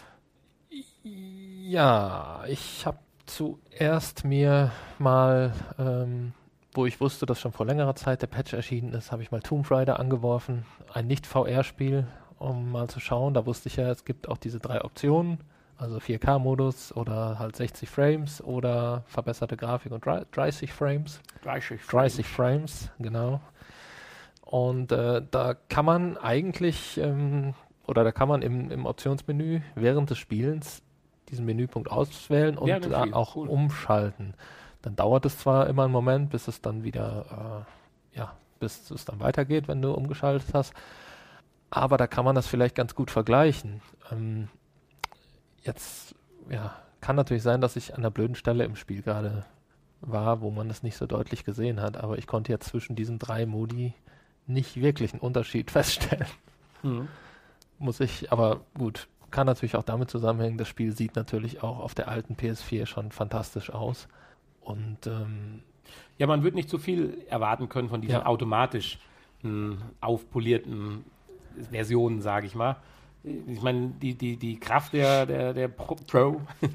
Ja, ich habe zuerst mir mal, ähm, wo ich wusste, dass schon vor längerer Zeit der Patch erschienen ist, habe ich mal Tomb Raider angeworfen, ein Nicht-VR-Spiel, um mal zu schauen. Da wusste ich ja, es gibt auch diese drei Optionen, also 4K-Modus oder halt 60 Frames oder verbesserte Grafik und 30 Frames. 30 Frames. 30 Frames, genau. Und äh, da kann man eigentlich, ähm, oder da kann man im, im Optionsmenü während des Spielens diesen Menüpunkt auswählen und ja, dann auch cool. umschalten. Dann dauert es zwar immer einen Moment, bis es dann wieder, äh, ja, bis es dann weitergeht, wenn du umgeschaltet hast. Aber da kann man das vielleicht ganz gut vergleichen. Ähm, jetzt, ja, kann natürlich sein, dass ich an einer blöden Stelle im Spiel gerade war, wo man es nicht so deutlich gesehen hat. Aber ich konnte jetzt zwischen diesen drei Modi nicht wirklich einen Unterschied [LAUGHS] feststellen. Mhm. Muss ich, aber gut, kann natürlich auch damit zusammenhängen, das Spiel sieht natürlich auch auf der alten PS4 schon fantastisch aus. Und ähm, ja, man wird nicht so viel erwarten können von diesen ja. automatisch hm, aufpolierten Versionen, sage ich mal. Ich meine, die, die, die Kraft der, der, der Pro,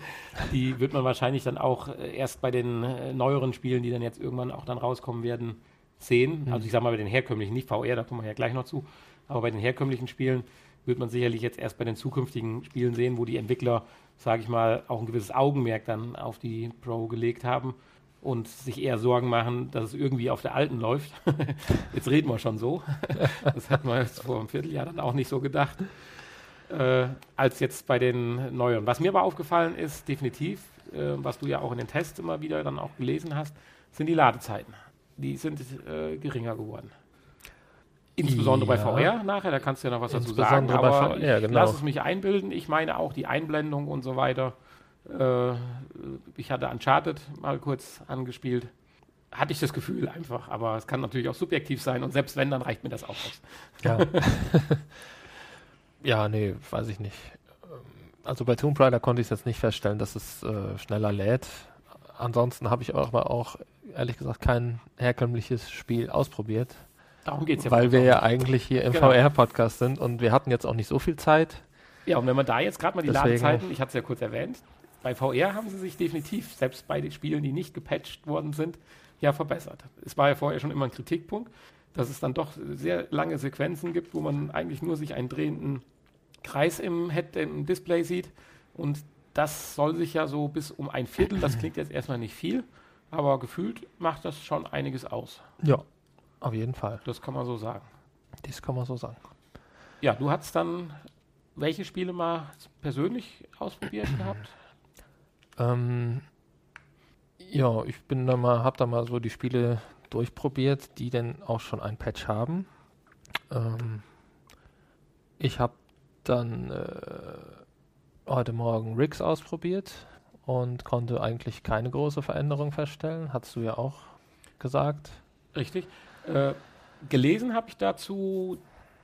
[LAUGHS] die wird man wahrscheinlich dann auch erst bei den äh, neueren Spielen, die dann jetzt irgendwann auch dann rauskommen werden, sehen. Mhm. Also ich sage mal bei den herkömmlichen, nicht VR, da kommen wir ja gleich noch zu, aber bei den herkömmlichen Spielen wird man sicherlich jetzt erst bei den zukünftigen Spielen sehen, wo die Entwickler, sage ich mal, auch ein gewisses Augenmerk dann auf die Pro gelegt haben und sich eher Sorgen machen, dass es irgendwie auf der alten läuft. [LAUGHS] jetzt reden wir schon so. das hat man jetzt vor einem Vierteljahr dann auch nicht so gedacht, äh, als jetzt bei den neuen. Was mir aber aufgefallen ist, definitiv, äh, was du ja auch in den Tests immer wieder dann auch gelesen hast, sind die Ladezeiten. Die sind äh, geringer geworden. Insbesondere ja. bei VR nachher, da kannst du ja noch was dazu sagen. Aber VR, genau. lass es mich einbilden. Ich meine auch die Einblendung und so weiter. Äh, ich hatte Uncharted mal kurz angespielt. Hatte ich das Gefühl einfach, aber es kann natürlich auch subjektiv sein und selbst wenn, dann reicht mir das auch aus. Ja, [LAUGHS] [LAUGHS] ja nee, weiß ich nicht. Also bei Tomb Raider konnte ich jetzt nicht feststellen, dass es äh, schneller lädt. Ansonsten habe ich aber auch, ehrlich gesagt, kein herkömmliches Spiel ausprobiert. Darum geht es ja. Weil wir ja eigentlich hier im genau. VR-Podcast sind und wir hatten jetzt auch nicht so viel Zeit. Ja, und wenn man da jetzt gerade mal die Deswegen. Ladezeiten, ich hatte es ja kurz erwähnt, bei VR haben sie sich definitiv, selbst bei den Spielen, die nicht gepatcht worden sind, ja verbessert. Es war ja vorher schon immer ein Kritikpunkt, dass es dann doch sehr lange Sequenzen gibt, wo man eigentlich nur sich einen drehenden Kreis im, Head, im Display sieht. Und das soll sich ja so bis um ein Viertel, das klingt jetzt erstmal nicht viel, aber gefühlt macht das schon einiges aus. Ja, auf jeden Fall. Das kann man so sagen. Das kann man so sagen. Ja, du hast dann welche Spiele mal persönlich ausprobiert [CLEARS THROAT] gehabt? Ähm, ja, ich bin da mal, hab da mal so die Spiele durchprobiert, die denn auch schon ein Patch haben. Ähm, ich habe dann äh, heute Morgen Rigs ausprobiert und konnte eigentlich keine große Veränderung feststellen. Hast du ja auch gesagt. Richtig. Äh, gelesen habe ich dazu,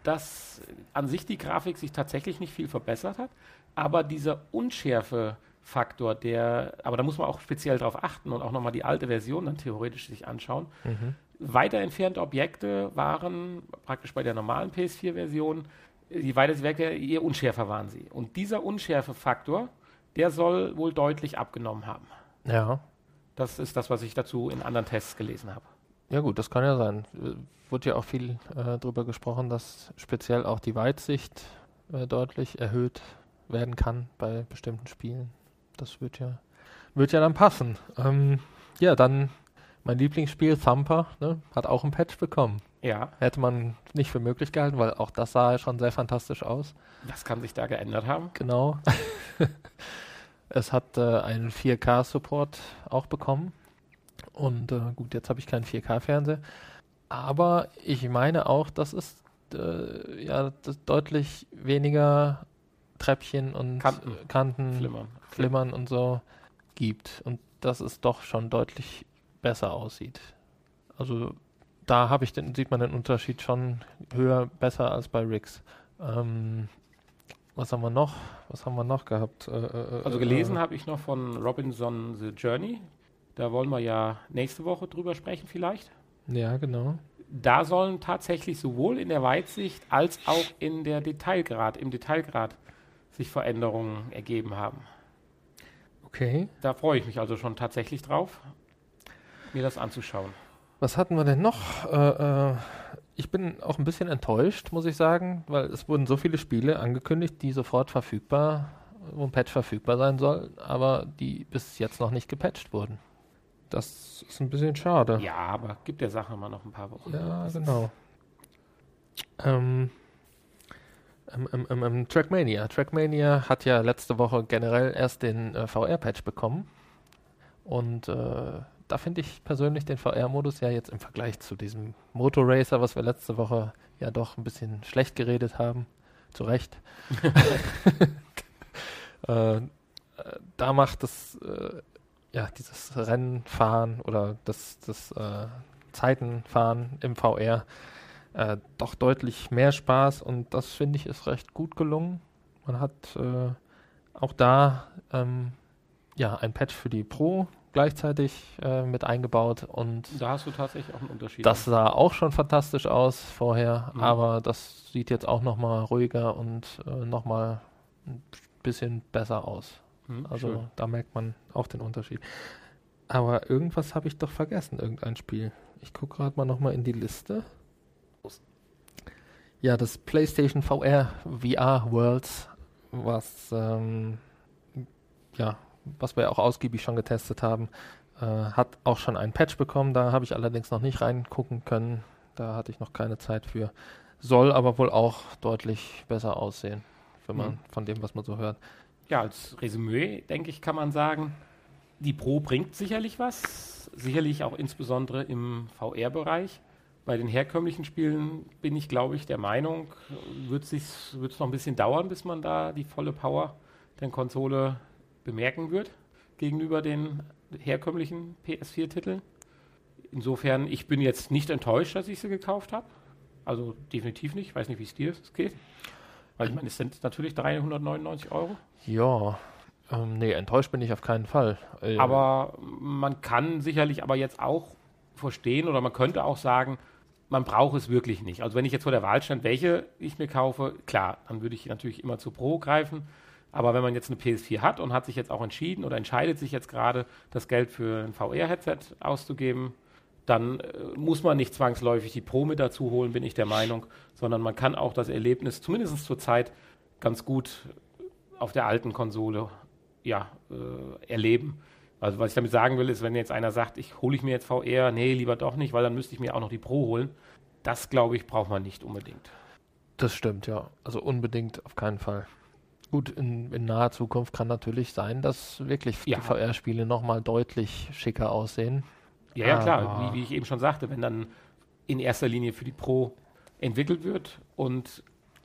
dass an sich die Grafik sich tatsächlich nicht viel verbessert hat, aber dieser Unschärfe-Faktor, der, aber da muss man auch speziell drauf achten und auch nochmal die alte Version dann theoretisch sich anschauen. Mhm. Weiter entfernte Objekte waren praktisch bei der normalen PS4-Version, die weiter sie weg, je unschärfer waren sie. Und dieser Unschärfe-Faktor, der soll wohl deutlich abgenommen haben. Ja. Das ist das, was ich dazu in anderen Tests gelesen habe. Ja gut, das kann ja sein. Wurde ja auch viel äh, darüber gesprochen, dass speziell auch die Weitsicht äh, deutlich erhöht werden kann bei bestimmten Spielen. Das wird ja, wird ja dann passen. Ähm, ja, dann mein Lieblingsspiel Thumper ne, hat auch ein Patch bekommen. Ja. Hätte man nicht für möglich gehalten, weil auch das sah ja schon sehr fantastisch aus. Was kann sich da geändert haben? Genau. [LAUGHS] es hat äh, einen 4K-Support auch bekommen. Und äh, gut, jetzt habe ich keinen 4K-Fernseher. Aber ich meine auch, dass es äh, ja das deutlich weniger Treppchen und Kanten, Kanten Flimmern. Flimmern und so gibt. Und dass es doch schon deutlich besser aussieht. Also da habe ich den, sieht man den Unterschied schon höher, besser als bei Rigs. Ähm, was haben wir noch? Was haben wir noch gehabt? Äh, äh, also gelesen äh, habe ich noch von Robinson The Journey. Da wollen wir ja nächste Woche drüber sprechen vielleicht. Ja, genau. Da sollen tatsächlich sowohl in der Weitsicht als auch in der Detailgrad, im Detailgrad sich Veränderungen ergeben haben. Okay. Da freue ich mich also schon tatsächlich drauf, mir das anzuschauen. Was hatten wir denn noch? Äh, äh, ich bin auch ein bisschen enttäuscht, muss ich sagen, weil es wurden so viele Spiele angekündigt, die sofort verfügbar, wo ein Patch verfügbar sein soll, aber die bis jetzt noch nicht gepatcht wurden. Das ist ein bisschen schade. Ja, aber gibt der Sache mal noch ein paar Wochen. Ja, genau. Ähm, ähm, ähm, ähm, Trackmania. Trackmania hat ja letzte Woche generell erst den äh, VR-Patch bekommen. Und äh, da finde ich persönlich den VR-Modus ja jetzt im Vergleich zu diesem Motorracer, was wir letzte Woche ja doch ein bisschen schlecht geredet haben, zu Recht. [LAUGHS] [LAUGHS] äh, äh, da macht es äh, ja, dieses Rennfahren oder das, das äh, Zeitenfahren im VR äh, doch deutlich mehr Spaß und das finde ich ist recht gut gelungen. Man hat äh, auch da ähm, ja ein Patch für die Pro gleichzeitig äh, mit eingebaut und da hast du tatsächlich auch einen Unterschied. Das sah auch schon fantastisch aus vorher, mhm. aber das sieht jetzt auch noch mal ruhiger und äh, noch mal ein bisschen besser aus. Mhm, also schön. da merkt man auch den Unterschied. Aber irgendwas habe ich doch vergessen, irgendein Spiel. Ich gucke gerade mal noch mal in die Liste. Ja, das PlayStation VR VR Worlds, was ähm, ja was wir auch ausgiebig schon getestet haben, äh, hat auch schon einen Patch bekommen. Da habe ich allerdings noch nicht reingucken können. Da hatte ich noch keine Zeit für. Soll aber wohl auch deutlich besser aussehen, wenn man mhm. von dem, was man so hört. Ja, als Resümee, denke ich, kann man sagen, die Pro bringt sicherlich was. Sicherlich auch insbesondere im VR-Bereich. Bei den herkömmlichen Spielen bin ich, glaube ich, der Meinung, wird es noch ein bisschen dauern, bis man da die volle Power der Konsole bemerken wird gegenüber den herkömmlichen PS4-Titeln. Insofern, ich bin jetzt nicht enttäuscht, dass ich sie gekauft habe. Also definitiv nicht. Ich weiß nicht, wie es dir geht. Weil ich meine, es sind natürlich 399 Euro. Ja, ähm, nee, enttäuscht bin ich auf keinen Fall. Äh, aber man kann sicherlich aber jetzt auch verstehen oder man könnte auch sagen, man braucht es wirklich nicht. Also wenn ich jetzt vor der Wahl stand, welche ich mir kaufe, klar, dann würde ich natürlich immer zu Pro greifen. Aber wenn man jetzt eine PS4 hat und hat sich jetzt auch entschieden oder entscheidet sich jetzt gerade, das Geld für ein VR-Headset auszugeben, dann äh, muss man nicht zwangsläufig die Pro mit dazu holen, bin ich der Meinung, sondern man kann auch das Erlebnis zumindest zur Zeit ganz gut auf der alten Konsole ja, äh, erleben. Also was ich damit sagen will, ist, wenn jetzt einer sagt, ich hole ich mir jetzt VR, nee, lieber doch nicht, weil dann müsste ich mir auch noch die Pro holen. Das, glaube ich, braucht man nicht unbedingt. Das stimmt, ja. Also unbedingt auf keinen Fall. Gut, in, in, naher Zukunft kann natürlich sein, dass wirklich ja. die VR-Spiele nochmal deutlich schicker aussehen. Ja, ja, klar. Wie, wie, ich eben schon sagte, wenn dann in erster Linie für die Pro entwickelt wird und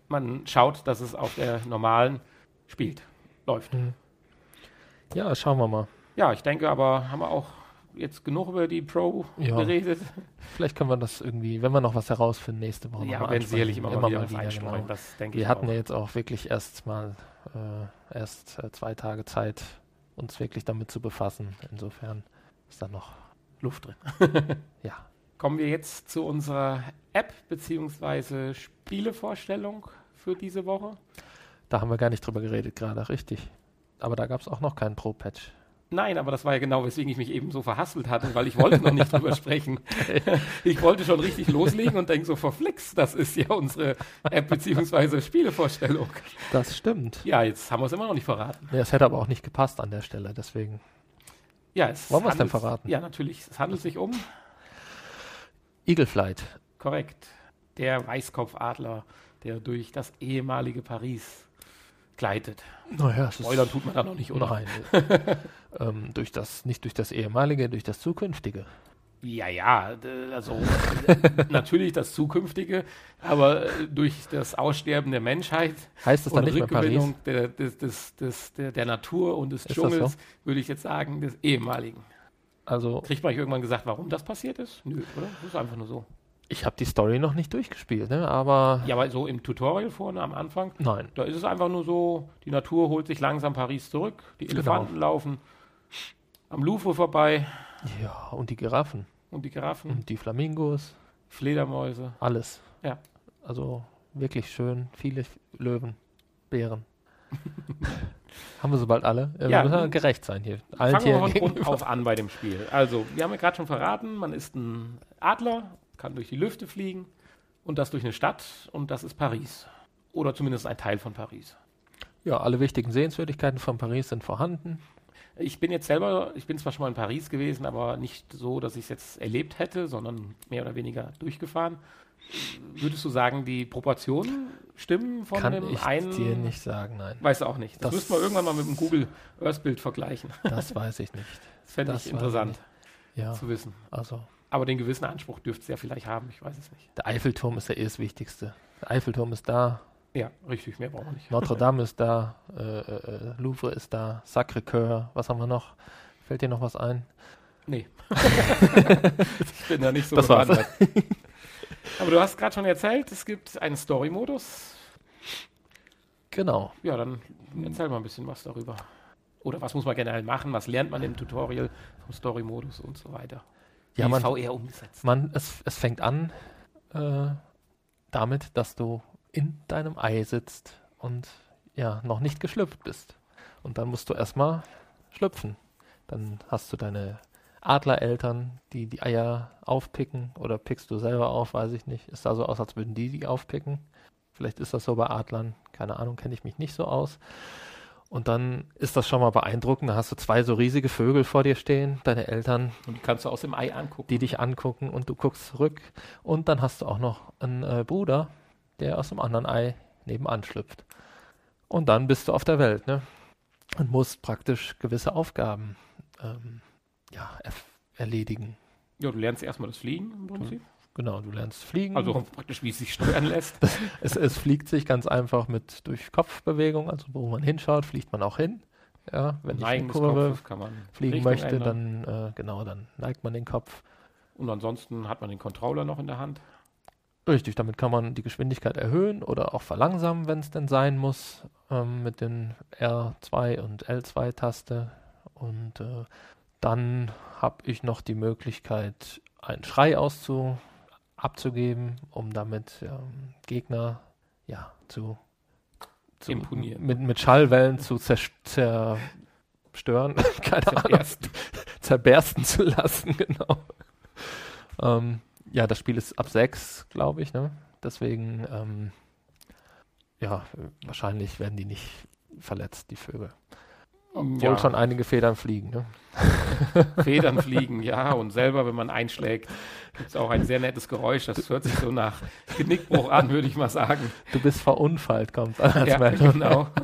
man schaut, dass es auf der normalen spielt, läuft. Mhm. Ja, schauen wir mal. Ja, ich denke aber, haben wir auch jetzt genug über die Pro ja. geredet. Vielleicht können wir das irgendwie, wenn wir noch was herausfinden, nächste Woche Ja, werden sicherlich immer, immer mal wieder, wieder genau. das denke wir ich hatten auch. ja jetzt auch wirklich erst mal äh, erst äh, zwei Tage Zeit, uns wirklich damit zu befassen. Insofern ist da noch Luft drin. [LAUGHS] ja. Kommen wir jetzt zu unserer App bzw. Spielevorstellung für diese Woche. Da haben wir gar nicht drüber geredet gerade, richtig. Aber da gab es auch noch keinen Pro-Patch. Nein, aber das war ja genau, weswegen ich mich eben so verhasselt hatte, weil ich wollte noch nicht drüber [LAUGHS] sprechen. Ich wollte schon richtig loslegen und denke so, verflixt, das ist ja unsere App bzw. Spielevorstellung. Das stimmt. Ja, jetzt haben wir es immer noch nicht verraten. Ja, es hätte aber auch nicht gepasst an der Stelle, deswegen. Ja, es Wollen wir es denn verraten? Ja, natürlich. Es handelt sich um Eagle Flight. Korrekt. Der Weißkopfadler, der durch das ehemalige Paris gleitet. Naja, Spoilern tut man da noch nicht, oder? Nein. [LAUGHS] ähm, durch das, nicht durch das ehemalige, durch das zukünftige. Ja, ja, also [LAUGHS] natürlich das Zukünftige, aber äh, durch das Aussterben der Menschheit heißt das dann nicht Rückgewinnung der, des, des, des, der, der Natur und des ist Dschungels, so? würde ich jetzt sagen, des ehemaligen. Also kriegt man irgendwann gesagt, warum das passiert ist? Nö, oder? Das ist einfach nur so. Ich habe die Story noch nicht durchgespielt, ne? aber. Ja, aber so im Tutorial vorne am Anfang. Nein. Da ist es einfach nur so: die Natur holt sich langsam Paris zurück, die genau. Elefanten genau. laufen am Louvre vorbei. Ja, und die Giraffen. Und die Giraffen. Und die Flamingos. Fledermäuse. Alles. Ja. Also wirklich schön. Viele Löwen, Bären. [LAUGHS] haben wir sobald alle? Äh, ja, wir müssen gerecht sein hier. Allen fangen wir von Grund auf an bei dem Spiel. Also, wir haben ja gerade schon verraten, man ist ein Adler, kann durch die Lüfte fliegen und das durch eine Stadt und das ist Paris. Oder zumindest ein Teil von Paris. Ja, alle wichtigen Sehenswürdigkeiten von Paris sind vorhanden. Ich bin jetzt selber, ich bin zwar schon mal in Paris gewesen, aber nicht so, dass ich es jetzt erlebt hätte, sondern mehr oder weniger durchgefahren. Würdest du sagen, die Proportionen stimmen von Kann dem ich einen? dir nicht sagen, nein. Weißt du auch nicht. Das, das müsste man irgendwann mal mit dem Google Earth Bild vergleichen. Das weiß ich nicht. Das fände ich interessant ja. zu wissen. Also aber den gewissen Anspruch dürfte es ja vielleicht haben, ich weiß es nicht. Der Eiffelturm ist ja eh das Wichtigste. Der Eiffelturm ist da. Ja, richtig, mehr brauchen wir nicht. Notre Dame ist da, äh, äh, Louvre ist da, Sacré-Cœur, was haben wir noch? Fällt dir noch was ein? Nee. [LAUGHS] ich bin da nicht so Das bewandert. Aber du hast gerade schon erzählt, es gibt einen Story-Modus. Genau. Ja, dann erzähl mal ein bisschen was darüber. Oder was muss man generell machen? Was lernt man im Tutorial vom Story-Modus und so weiter? Ja, Wie man, VR umgesetzt. man, es, es fängt an äh, damit, dass du in deinem Ei sitzt und ja, noch nicht geschlüpft bist. Und dann musst du erstmal schlüpfen. Dann hast du deine Adlereltern, die die Eier aufpicken oder pickst du selber auf, weiß ich nicht. Es sah so aus, als würden die die aufpicken. Vielleicht ist das so bei Adlern, keine Ahnung, kenne ich mich nicht so aus. Und dann ist das schon mal beeindruckend. Da hast du zwei so riesige Vögel vor dir stehen, deine Eltern, Und die kannst du aus dem Ei angucken. die dich angucken und du guckst zurück. Und dann hast du auch noch einen äh, Bruder, der aus dem anderen Ei nebenan schlüpft. Und dann bist du auf der Welt, ne? Und musst praktisch gewisse Aufgaben ähm, ja, erledigen. ja, du lernst erstmal das Fliegen im Prinzip. Genau, du lernst fliegen. Also praktisch, wie es sich steuern lässt. [LAUGHS] es, es fliegt sich ganz einfach mit durch Kopfbewegung, also wo man hinschaut, fliegt man auch hin. Ja, wenn ich eine Neigen Kurve Kopfes kann man fliegen Richtung möchte, ändern. dann äh, genau, dann neigt man den Kopf. Und ansonsten hat man den Controller noch in der Hand. Richtig, damit kann man die Geschwindigkeit erhöhen oder auch verlangsamen, wenn es denn sein muss, ähm, mit den R2 und L2-Taste. Und äh, dann habe ich noch die Möglichkeit, einen Schrei auszu abzugeben, um damit ähm, Gegner ja, zu, zu Imponieren. Mit, mit Schallwellen zu zers zerstören, [LAUGHS] keine Ahnung, Zerbersten. zerbersten zu lassen, [LAUGHS] genau. Ähm, ja, das Spiel ist ab 6, glaube ich, ne? Deswegen, ähm, ja, wahrscheinlich werden die nicht verletzt, die Vögel. Obwohl Ja. schon einige Federn fliegen, ne? [LAUGHS] Federn fliegen, ja. Und selber, wenn man einschlägt, gibt es auch ein sehr nettes Geräusch. Das hört sich so nach Genickbruch an, würde ich mal sagen. Du bist verunfallt, kommt als ja, Meldung. genau. [LAUGHS]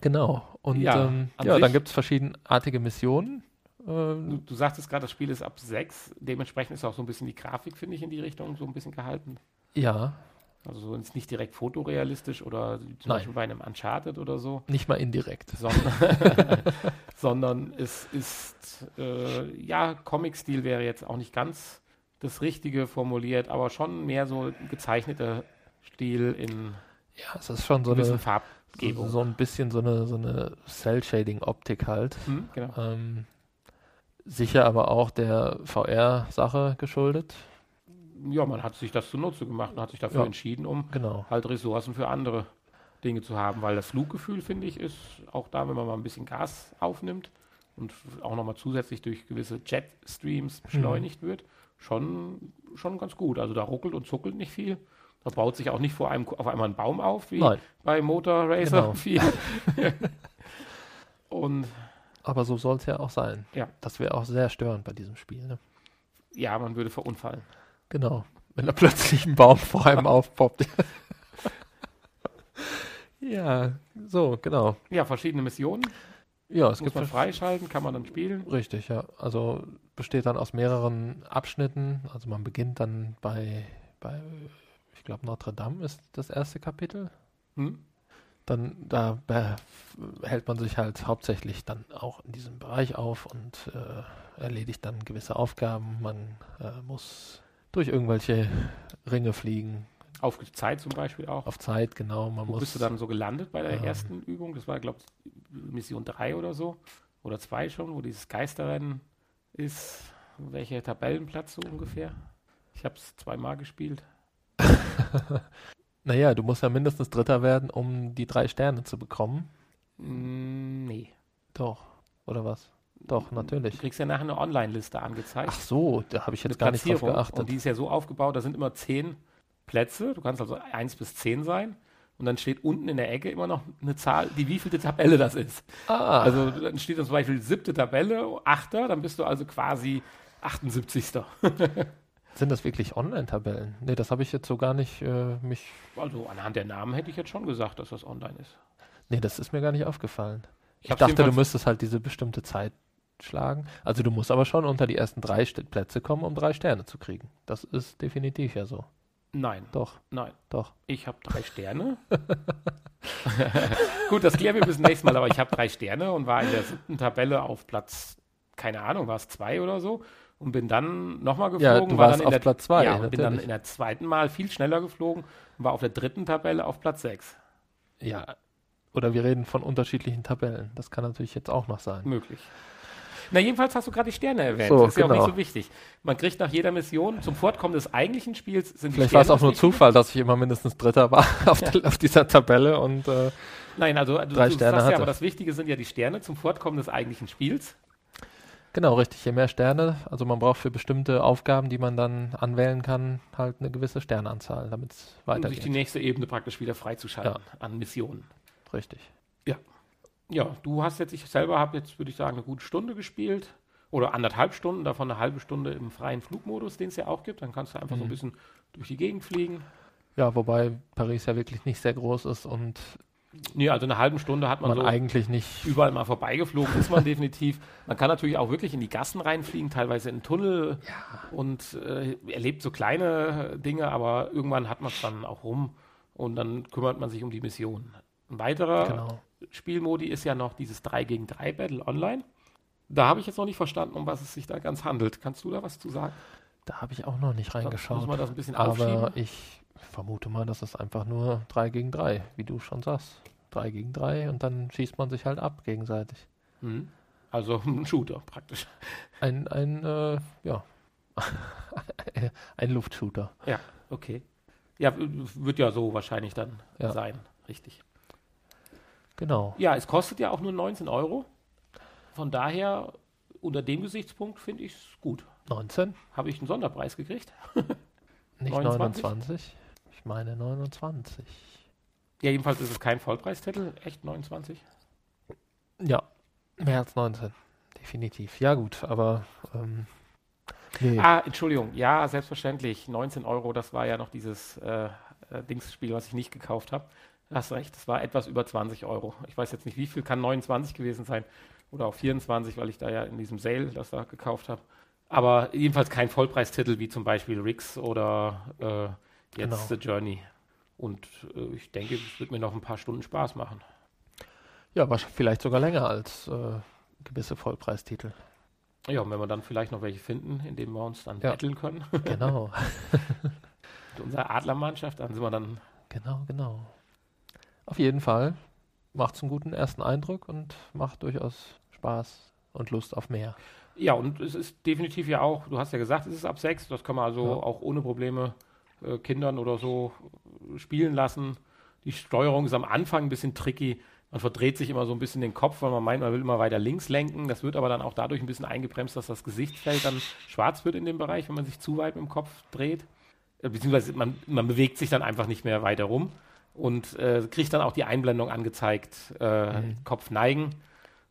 Genau. Und Ja, ähm, ja dann gibt es verschiedenartige Missionen. Äh, Du, du sagtest gerade, das Spiel ist ab 6. Dementsprechend ist auch so ein bisschen die Grafik, finde ich, in die Richtung so ein bisschen gehalten. ja, Also so ist nicht direkt fotorealistisch oder zum Nein. Beispiel bei einem Uncharted oder so, nicht mal indirekt. sondern, [LAUGHS] [LAUGHS] sondern es ist, äh, ja, Comic-Stil wäre jetzt auch nicht ganz das Richtige formuliert, aber schon mehr so ein gezeichneter Stil in Ja, es ist schon so eine, so, Farbgebung. so ein bisschen so eine, so eine Cell-Shading-Optik halt. Hm, genau. Ähm, sicher aber auch der VR-Sache geschuldet. Ja, man hat sich das zunutze gemacht und hat sich dafür Ja. entschieden, um Genau. halt Ressourcen für andere Dinge zu haben, weil das Fluggefühl, finde ich, ist auch da, wenn man mal ein bisschen Gas aufnimmt und auch nochmal zusätzlich durch gewisse Jetstreams beschleunigt wird, schon, schon ganz gut. Also da ruckelt und zuckelt nicht viel. Da baut sich auch nicht vor einem, auf einmal ein Baum auf, wie Nein, bei Motor Racer Genau. [LAUGHS] 4. [LAUGHS] und aber so soll es ja auch sein. Ja. Das wäre auch sehr störend bei diesem Spiel. Ne? ja, man würde verunfallen. Genau. Wenn da plötzlich ein Baum vor einem [LAUGHS] aufpoppt. [LAUGHS] ja, so, genau. Ja, verschiedene Missionen Ja, es muss gibt man versch- freischalten, kann man dann spielen. Richtig, ja. Also besteht dann aus mehreren Abschnitten. Also man beginnt dann bei, bei ich glaube, Notre Dame ist das erste Kapitel. Hm? Dann da hält man sich halt hauptsächlich dann auch in diesem Bereich auf und äh, erledigt dann gewisse Aufgaben. Man äh, muss durch irgendwelche Ringe fliegen, Auf Zeit zum Beispiel auch. auf Zeit, genau. Man Wo muss bist du dann so gelandet bei der ähm, ersten Übung? Das war, glaube ich, Mission 3 oder so. Oder 2 schon, wo dieses Geisterrennen ist. Welcher Tabellenplatz so ungefähr? Ich habe es zweimal gespielt. [LAUGHS] [LAUGHS] Naja, du musst ja mindestens Dritter werden, um die drei Sterne zu bekommen. Mm, nee. Doch. Oder was? Doch, Du natürlich. kriegst ja nachher eine Online-Liste angezeigt. Ach so, da habe ich jetzt eine gar nicht drauf geachtet. Und die ist ja so aufgebaut, da sind immer 10 Plätze. Du kannst also 1 bis 10 sein. Und dann steht unten in der Ecke immer noch eine Zahl, die wievielte Tabelle das ist. ah, Also dann steht dann zum Beispiel siebte Tabelle, achter, dann bist du also quasi 78. [LAUGHS] sind das wirklich Online-Tabellen? Nee, das habe ich jetzt so gar nicht äh, mich. Also anhand der Namen hätte ich jetzt schon gesagt, dass das online ist. Nee, das ist mir gar nicht aufgefallen. Ich, hab's dachte, du müsstest halt diese bestimmte Zeit schlagen. Also du musst aber schon unter die ersten drei St Plätze kommen, um drei Sterne zu kriegen. Das ist definitiv ja so. Nein, Doch, nein. doch. Ich habe drei Sterne. [LAUGHS] [LAUGHS] Gut, das klären wir bis nächstes Mal, aber ich habe drei Sterne und war in der siebten Tabelle auf Platz, keine Ahnung, war es zwei oder so und bin dann nochmal geflogen. Ja, du war warst dann auf der, Platz zwei. Ja, und bin dann in der zweiten Mal viel schneller geflogen und war auf der dritten Tabelle auf Platz sechs. Ja, oder wir reden von unterschiedlichen Tabellen. Das kann natürlich jetzt auch noch sein. Möglich. Na, jedenfalls hast du gerade die Sterne erwähnt. So, das ist genau. ja auch nicht so wichtig. Man kriegt nach jeder Mission zum Fortkommen des eigentlichen Spiels sind Vielleicht war es auch nur. Zufall, dass ich immer mindestens Dritter war [LAUGHS] auf, der, auf dieser Tabelle und äh, Nein, also du, Drei du Sterne sagst ja, hatte. aber das Wichtige sind ja die Sterne zum Fortkommen des eigentlichen Spiels. Genau richtig. Je mehr Sterne, also man braucht für bestimmte Aufgaben, die man dann anwählen kann, halt eine gewisse Sternanzahl, damit es um sich weitergeht. die nächste Ebene praktisch wieder freizuschalten an Missionen. richtig. Ja, du hast jetzt, ich selber habe jetzt, würde ich sagen, eine gute Stunde gespielt. Oder anderthalb Stunden, davon eine halbe Stunde im freien Flugmodus, den es ja auch gibt. Dann kannst du einfach so ein Mhm. bisschen durch die Gegend fliegen. Ja, wobei Paris ja wirklich nicht sehr groß ist und Nee, also eine halbe Stunde hat man, man so eigentlich nicht. überall mal vorbeigeflogen, ist man [LAUGHS] definitiv. Man kann natürlich auch wirklich in die Gassen reinfliegen, teilweise in Tunnel und äh, erlebt so kleine Dinge, aber irgendwann hat man es dann auch rum und dann kümmert man sich um die Mission. Ein weiterer Genau. Spielmodi ist ja noch dieses 3 gegen 3 Battle Online. Da habe ich jetzt noch nicht verstanden, um was es sich da ganz handelt. Kannst du da was zu sagen? Da habe ich auch noch nicht reingeschaut. Muss man das ein bisschen Aber aufschieben? ich vermute mal, das ist einfach nur 3 gegen 3, wie du schon sagst. 3 gegen 3 und dann schießt man sich halt ab gegenseitig. Mhm. Also [LAUGHS] ein Shooter praktisch. Ein, ein, äh, ja, [LAUGHS] ein Luftshooter. Ja, okay. Ja, wird ja so wahrscheinlich dann Ja. sein. Richtig. Genau. Ja, es kostet ja auch nur 19 Euro. Von daher, unter dem Gesichtspunkt finde ich es gut. 19? Habe ich einen Sonderpreis gekriegt? [LAUGHS] Nicht 29? 29? Ich meine 29. Ja, jedenfalls ist es kein Vollpreistitel. Echt 29? Ja, mehr als 19. Definitiv. Ja, gut, aber. Ähm, nee. Ah, Entschuldigung. Ja, selbstverständlich. 19 Euro, das war ja noch dieses äh, äh, Dingsspiel, was ich nicht gekauft habe. Hast recht, das war etwas über 20 Euro. Ich weiß jetzt nicht, wie viel, kann 29 gewesen sein oder auch 24, weil ich da ja in diesem Sale das da gekauft habe. Aber jedenfalls kein Vollpreistitel wie zum Beispiel Rix oder äh, jetzt Genau. The Journey. Und äh, ich denke, es wird mir noch ein paar Stunden Spaß machen. Ja, wahrsch- vielleicht sogar länger als äh, gewisse Vollpreistitel. Ja, und wenn wir dann vielleicht noch welche finden, in denen wir uns dann Ja. betteln können, [LAUGHS] Genau, mit unserer Adlermannschaft, dann sind wir dann genau, genau. Auf jeden Fall macht es einen guten ersten Eindruck und macht durchaus Spaß und Lust auf mehr. Ja, und es ist definitiv ja auch, du hast ja gesagt, es ist ab sechs, das kann man also Ja. auch ohne Probleme äh, Kindern oder so äh, spielen lassen. Die Steuerung ist am Anfang ein bisschen tricky. Man verdreht sich immer so ein bisschen den Kopf, weil man meint, man will immer weiter links lenken. Das wird aber dann auch dadurch ein bisschen eingebremst, dass das Gesichtsfeld dann schwarz wird in dem Bereich, wenn man sich zu weit mit dem Kopf dreht. Äh, Beziehungsweise man, man bewegt sich dann einfach nicht mehr weiter rum und äh, kriegt dann auch die Einblendung angezeigt, äh, Mhm. Kopf neigen.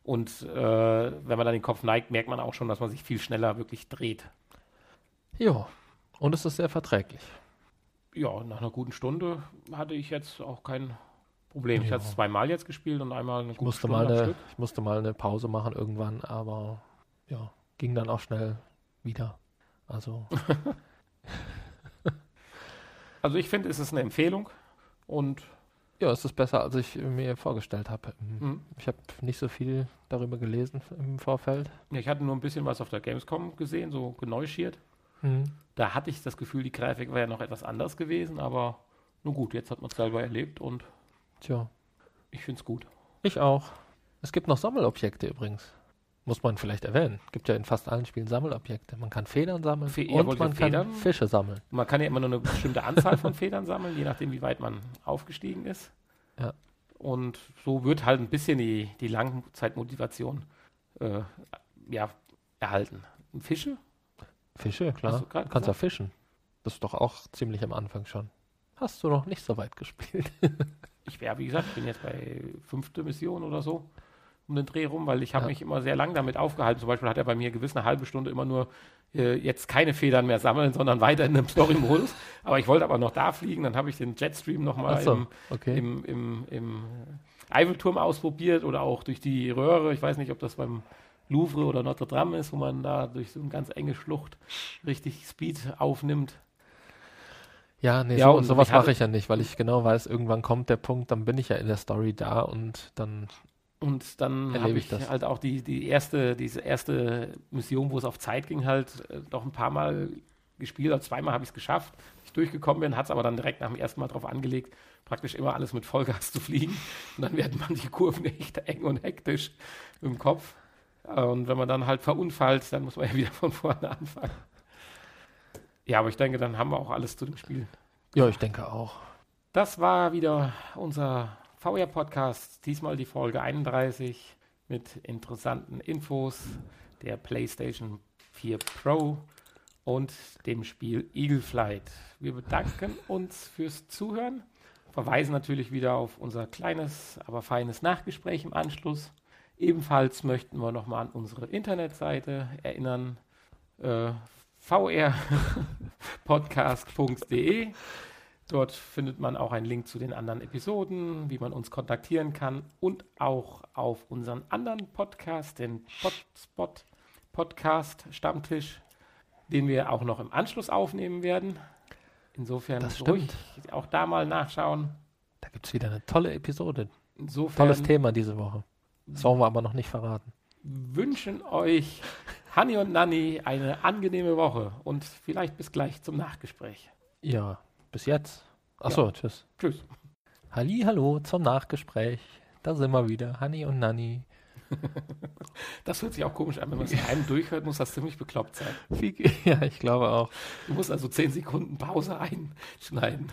Und äh, wenn man dann den Kopf neigt, merkt man auch schon, dass man sich viel schneller wirklich dreht. Ja, und es ist sehr verträglich. Ja, nach einer guten Stunde hatte ich jetzt auch kein Problem. Ich Ja. hatte es zweimal jetzt gespielt und einmal eine Ich gute musste, Stunde mal eine, Stück. ich musste mal eine Pause machen irgendwann, aber ja, ging dann auch schnell wieder. Also, [LAUGHS] Also ich finde, es ist eine Empfehlung und ja, es ist besser, als ich mir vorgestellt habe. hm, Ich habe nicht so viel darüber gelesen im Vorfeld. ja, ich hatte nur ein bisschen was auf der Gamescom gesehen, so geneuschiert. Da hatte ich das Gefühl, die Grafik wäre ja noch etwas anders gewesen, aber nun gut, jetzt hat man es selber erlebt und Tja, ich finde es gut. ich auch. Es gibt noch Sammelobjekte übrigens. Muss man vielleicht erwähnen. Gibt ja in fast allen Spielen Sammelobjekte. Man kann Federn sammeln Fe- ja, und ihr man kann Federn? Fische sammeln. Man kann ja immer nur eine bestimmte Anzahl von Federn sammeln, je nachdem, wie weit man aufgestiegen ist. Ja. Und so wird halt ein bisschen die, die Langzeitmotivation äh, ja, erhalten. Fische? Fische, klar. Hast du grad kannst ja fischen. Das ist doch auch ziemlich am Anfang schon. Hast du noch nicht so weit gespielt? [LAUGHS] Ich wäre, wie gesagt, ich bin jetzt bei fünfte Mission oder so um den Dreh rum, weil ich habe Ja. mich immer sehr lang damit aufgehalten. Zum Beispiel hat er bei mir gewiss eine halbe Stunde immer nur äh, jetzt keine Federn mehr sammeln, sondern weiter in einem Story-Modus. [LAUGHS] aber ich wollte aber noch da fliegen, dann habe ich den Jetstream nochmal so, im, okay. im, im, im Eiffelturm ausprobiert oder auch durch die Röhre. Ich weiß nicht, ob das beim Louvre oder Notre Dame ist, wo man da durch so eine ganz enge Schlucht richtig Speed aufnimmt. Ja, nee, Ja, so, und sowas mache ich ja nicht, weil ich genau weiß, irgendwann kommt der Punkt, dann bin ich ja in der Story da und dann, Und dann habe ich ich das. halt auch die, die erste, diese erste Mission, wo es auf Zeit ging, halt äh, doch ein paar Mal gespielt. Also zweimal habe ich es geschafft. Ich durchgekommen bin, hat es aber dann direkt nach dem ersten Mal drauf angelegt, praktisch immer alles mit Vollgas [LAUGHS] zu fliegen. Und dann werden manche Kurven [LAUGHS] echt eng und hektisch im Kopf. Äh, Und wenn man dann halt verunfallt, dann muss man [LAUGHS] ja wieder von vorne anfangen. Ja, aber ich denke, dann haben wir auch alles zu dem Spiel. ja, ich denke auch. Das war wieder unser VR-Podcast, diesmal die Folge 31 mit interessanten Infos der PlayStation 4 Pro und dem Spiel Eagle Flight. Wir bedanken uns fürs Zuhören, verweisen natürlich wieder auf unser kleines, aber feines Nachgespräch im Anschluss. Ebenfalls möchten wir nochmal an unsere Internetseite erinnern, äh, vrpodcast.de. Dort findet man auch einen Link zu den anderen Episoden, wie man uns kontaktieren kann und auch auf unseren anderen Podcast, den Podspot Podcast Stammtisch, den wir auch noch im Anschluss aufnehmen werden. Insofern Das ruhig auch da mal nachschauen. Da gibt es wieder eine tolle Episode. Insofern Tolles Thema diese Woche. Das wollen wir aber noch nicht verraten. wünschen euch Hanni und Nanni eine angenehme Woche und vielleicht bis gleich zum Nachgespräch. Ja, bis jetzt. Achso, tschüss. Tschüss. Halli, hallo zum Nachgespräch. Da sind wir wieder. Hanni und Nanni. [LAUGHS] Das hört sich auch komisch an, wenn man es in einem durchhört, muss das ziemlich bekloppt sein. [LAUGHS] Ja, ich glaube auch. Du musst also 10 Sekunden Pause einschneiden.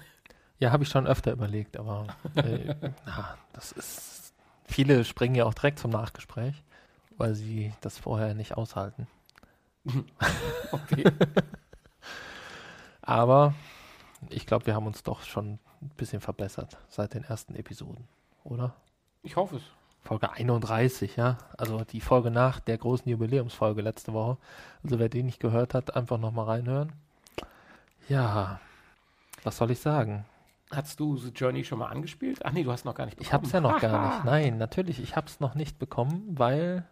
Ja, habe ich schon öfter überlegt, aber äh, [LAUGHS] na, das ist. Viele springen ja auch direkt zum Nachgespräch, weil sie das vorher nicht aushalten. [LAUGHS] Okay. [LAUGHS] Aber ich glaube, wir haben uns doch schon ein bisschen verbessert seit den ersten Episoden, oder? Ich hoffe es. Folge 31, ja. Also die Folge nach der großen Jubiläumsfolge letzte Woche. Also wer die nicht gehört hat, einfach nochmal reinhören. Ja, was soll ich sagen? Hast du The Journey schon mal angespielt? Ach nee, du hast noch gar nicht Ich habe es ja noch gar Haha. nicht. Nein, natürlich, ich habe es noch nicht bekommen, weil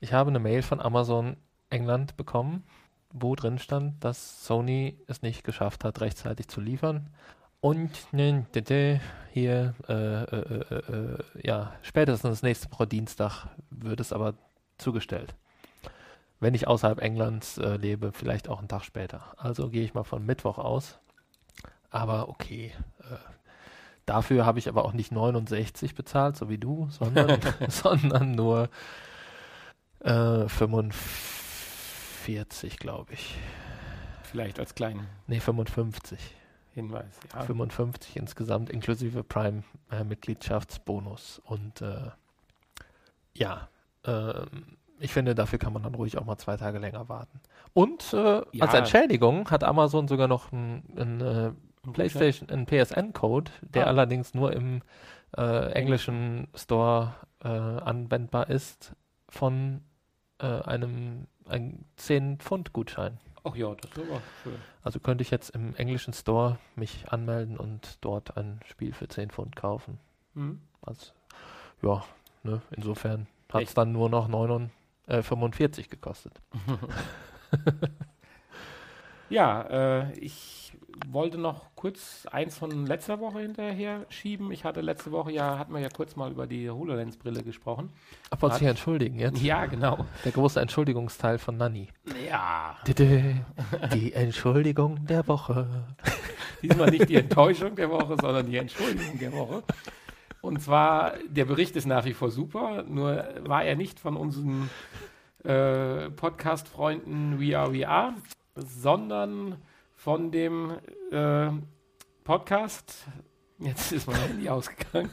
ich habe eine Mail von Amazon England bekommen, wo drin stand, dass Sony es nicht geschafft hat, rechtzeitig zu liefern. Und ne, hier, äh, äh, äh, äh, ja, spätestens nächste Woche Dienstag wird es aber zugestellt. Wenn ich außerhalb Englands äh, lebe, vielleicht auch einen Tag später. Also gehe ich mal von Mittwoch aus. Aber okay. Äh, dafür habe ich aber auch nicht 69 bezahlt, so wie du, sondern, [LAUGHS] [LAUGHS] sondern nur äh, 45, glaube ich. Vielleicht als kleinen Nee, 55. Hinweis. Ja. 55 insgesamt, inklusive Prime-Mitgliedschaftsbonus. Und äh, ja, ähm, ich finde, dafür kann man dann ruhig auch mal zwei Tage länger warten. Und äh, Ja. als Entschädigung hat Amazon sogar noch einen äh, PlayStation, einen PSN-Code, der Ah. allerdings nur im äh, englischen Store äh, anwendbar ist, von äh, einem, einem 10-Pfund-Gutschein. Ach ja, das ist aber schön. Also könnte ich jetzt im englischen Store mich anmelden und dort ein Spiel für 10 Pfund kaufen. Hm. Also, ja, ne, insofern hat es dann nur noch 49, äh, 45 gekostet. [LAUGHS] Ja, äh, ich wollte noch kurz eins von letzter Woche hinterher schieben. Ich hatte letzte Woche ja, hatten wir ja kurz mal über die HoloLens-Brille gesprochen. Wollte Hat- sich entschuldigen jetzt? Ja, genau. Der große Entschuldigungsteil von Nanny. Ja, Die Entschuldigung der Woche. [LAUGHS] diesmal nicht die Enttäuschung der Woche, sondern die Entschuldigung der Woche. Und zwar, der Bericht ist nach wie vor super, nur war er nicht von unseren äh, Podcast-Freunden We Are We Are, sondern von dem äh, Podcast, jetzt ist mein Handy ausgegangen,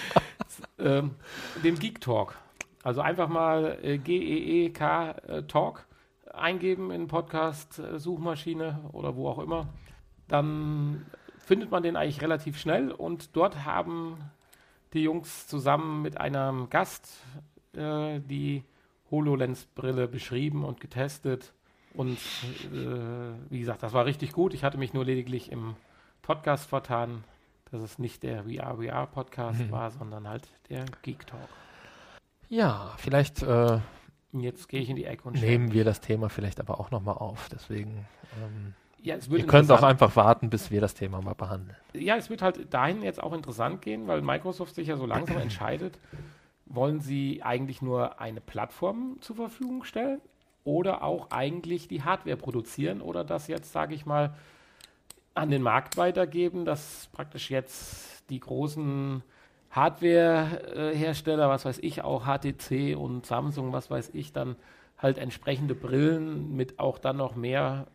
[LAUGHS] ähm, dem Geek Talk. Also einfach mal äh, G-E-E-K äh, Talk eingeben in Podcast-Suchmaschine oder wo auch immer. Dann findet man den eigentlich relativ schnell und dort haben die Jungs zusammen mit einem Gast äh, die HoloLens-Brille beschrieben und getestet. Und äh, wie gesagt, das war richtig gut. Ich hatte mich nur lediglich im Podcast vertan, dass es nicht der VR VR Podcast Mhm. war, sondern halt der Geek Talk. Ja, vielleicht äh, jetzt gehe ich in die Ecke und nehmen wir das Thema vielleicht aber auch nochmal auf. Deswegen, ähm, ja, es wird Ihr könnt auch einfach warten, bis wir das Thema mal behandeln. Ja, es wird halt dahin jetzt auch interessant gehen, weil Microsoft sich ja so langsam [CLEARS THROAT] entscheidet, wollen sie eigentlich nur eine Plattform zur Verfügung stellen oder auch eigentlich die Hardware produzieren oder das jetzt, sage ich mal, an den Markt weitergeben, dass praktisch jetzt die großen Hardware-Hersteller, was weiß ich, auch HTC und Samsung, was weiß ich, dann halt entsprechende Brillen mit auch dann noch mehr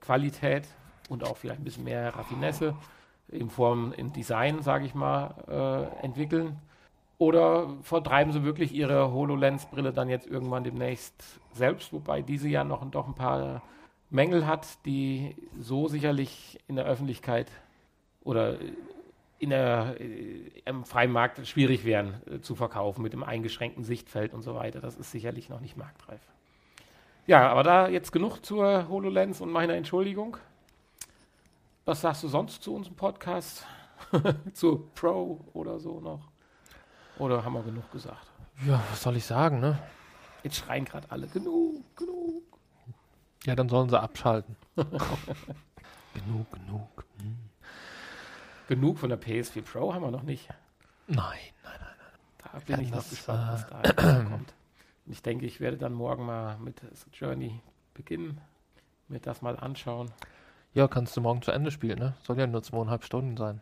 Qualität und auch vielleicht ein bisschen mehr Raffinesse in Form, in Design, sage ich mal, äh, entwickeln. Oder vertreiben sie wirklich ihre HoloLens-Brille dann jetzt irgendwann demnächst selbst, wobei diese ja noch doch ein paar Mängel hat, die so sicherlich in der Öffentlichkeit oder in der, äh, im freien Markt schwierig wären äh, zu verkaufen mit dem eingeschränkten Sichtfeld und so weiter. Das ist sicherlich noch nicht marktreif. Ja, aber da jetzt genug zur HoloLens und meiner Entschuldigung. Was sagst du sonst zu unserem Podcast? [LAUGHS] zur Pro oder so noch? Oder haben wir genug gesagt? Ja, was soll ich sagen, ne? Jetzt schreien gerade alle, genug, genug. Ja, dann sollen sie abschalten. [LAUGHS] genug, genug. Hm. Genug von der PS4 Pro haben wir noch nicht. Nein, nein, nein, nein. Da bin Kann ich noch gespannt, was äh, da [CLEARS THROAT] kommt. Und ich denke, ich werde dann morgen mal mit The Journey beginnen, mir das mal anschauen. Ja, kannst du morgen zu Ende spielen, ne? Soll ja nur zweieinhalb Stunden sein.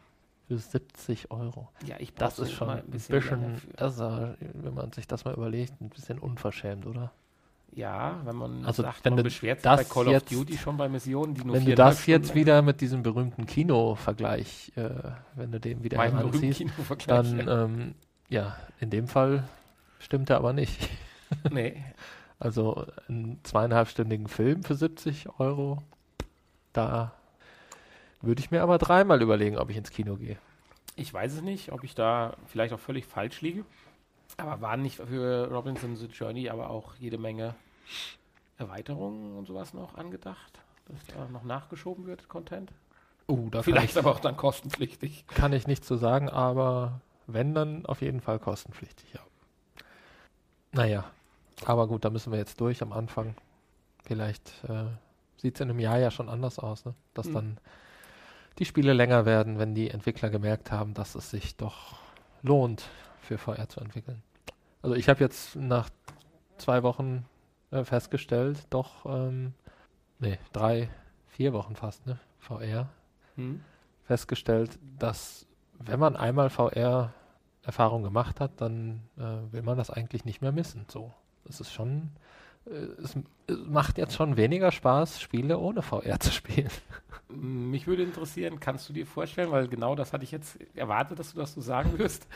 Für 70 Euro. Ja, ich Das ist schon ein bisschen, bisschen also, wenn man sich das mal überlegt, ein bisschen unverschämt, oder? Ja, wenn man also sagt, wenn man beschwert sich bei Call of Duty schon bei Missionen, die nur Wenn du das jetzt wieder mit diesem berühmten Kino-Vergleich, äh, wenn du den wieder anziehst, dann, ähm, ja, in dem Fall stimmt er aber nicht. [LAUGHS] Nee. also einen zweieinhalbstündigen Film für 70 Euro, da würde ich mir aber dreimal überlegen, ob ich ins Kino gehe. Ich weiß es nicht, ob ich da vielleicht auch völlig falsch liege. Aber waren nicht für Robinson The Journey aber auch jede Menge Erweiterungen und sowas noch angedacht? Dass da noch nachgeschoben wird, Content? Oh, da Vielleicht aber auch dann kostenpflichtig. Kann ich nicht so sagen, aber wenn, dann auf jeden Fall kostenpflichtig, ja. Naja, aber gut, da müssen wir jetzt durch am Anfang. Vielleicht äh, sieht es in einem Jahr ja schon anders aus, ne? dass mhm. dann die Spiele länger werden, wenn die Entwickler gemerkt haben, dass es sich doch lohnt, für VR zu entwickeln. Also ich habe jetzt nach zwei Wochen äh, festgestellt, doch, ähm, nee, drei, vier Wochen fast, ne, VR, mhm. festgestellt, dass wenn man einmal VR Erfahrung gemacht hat, dann äh, will man das eigentlich nicht mehr missen. So, es ist schon, es, es, macht jetzt schon weniger Spaß, Spiele ohne VR zu spielen. [LAUGHS] Mich würde interessieren, kannst du dir vorstellen, weil genau das hatte ich jetzt erwartet, dass du das so sagen wirst,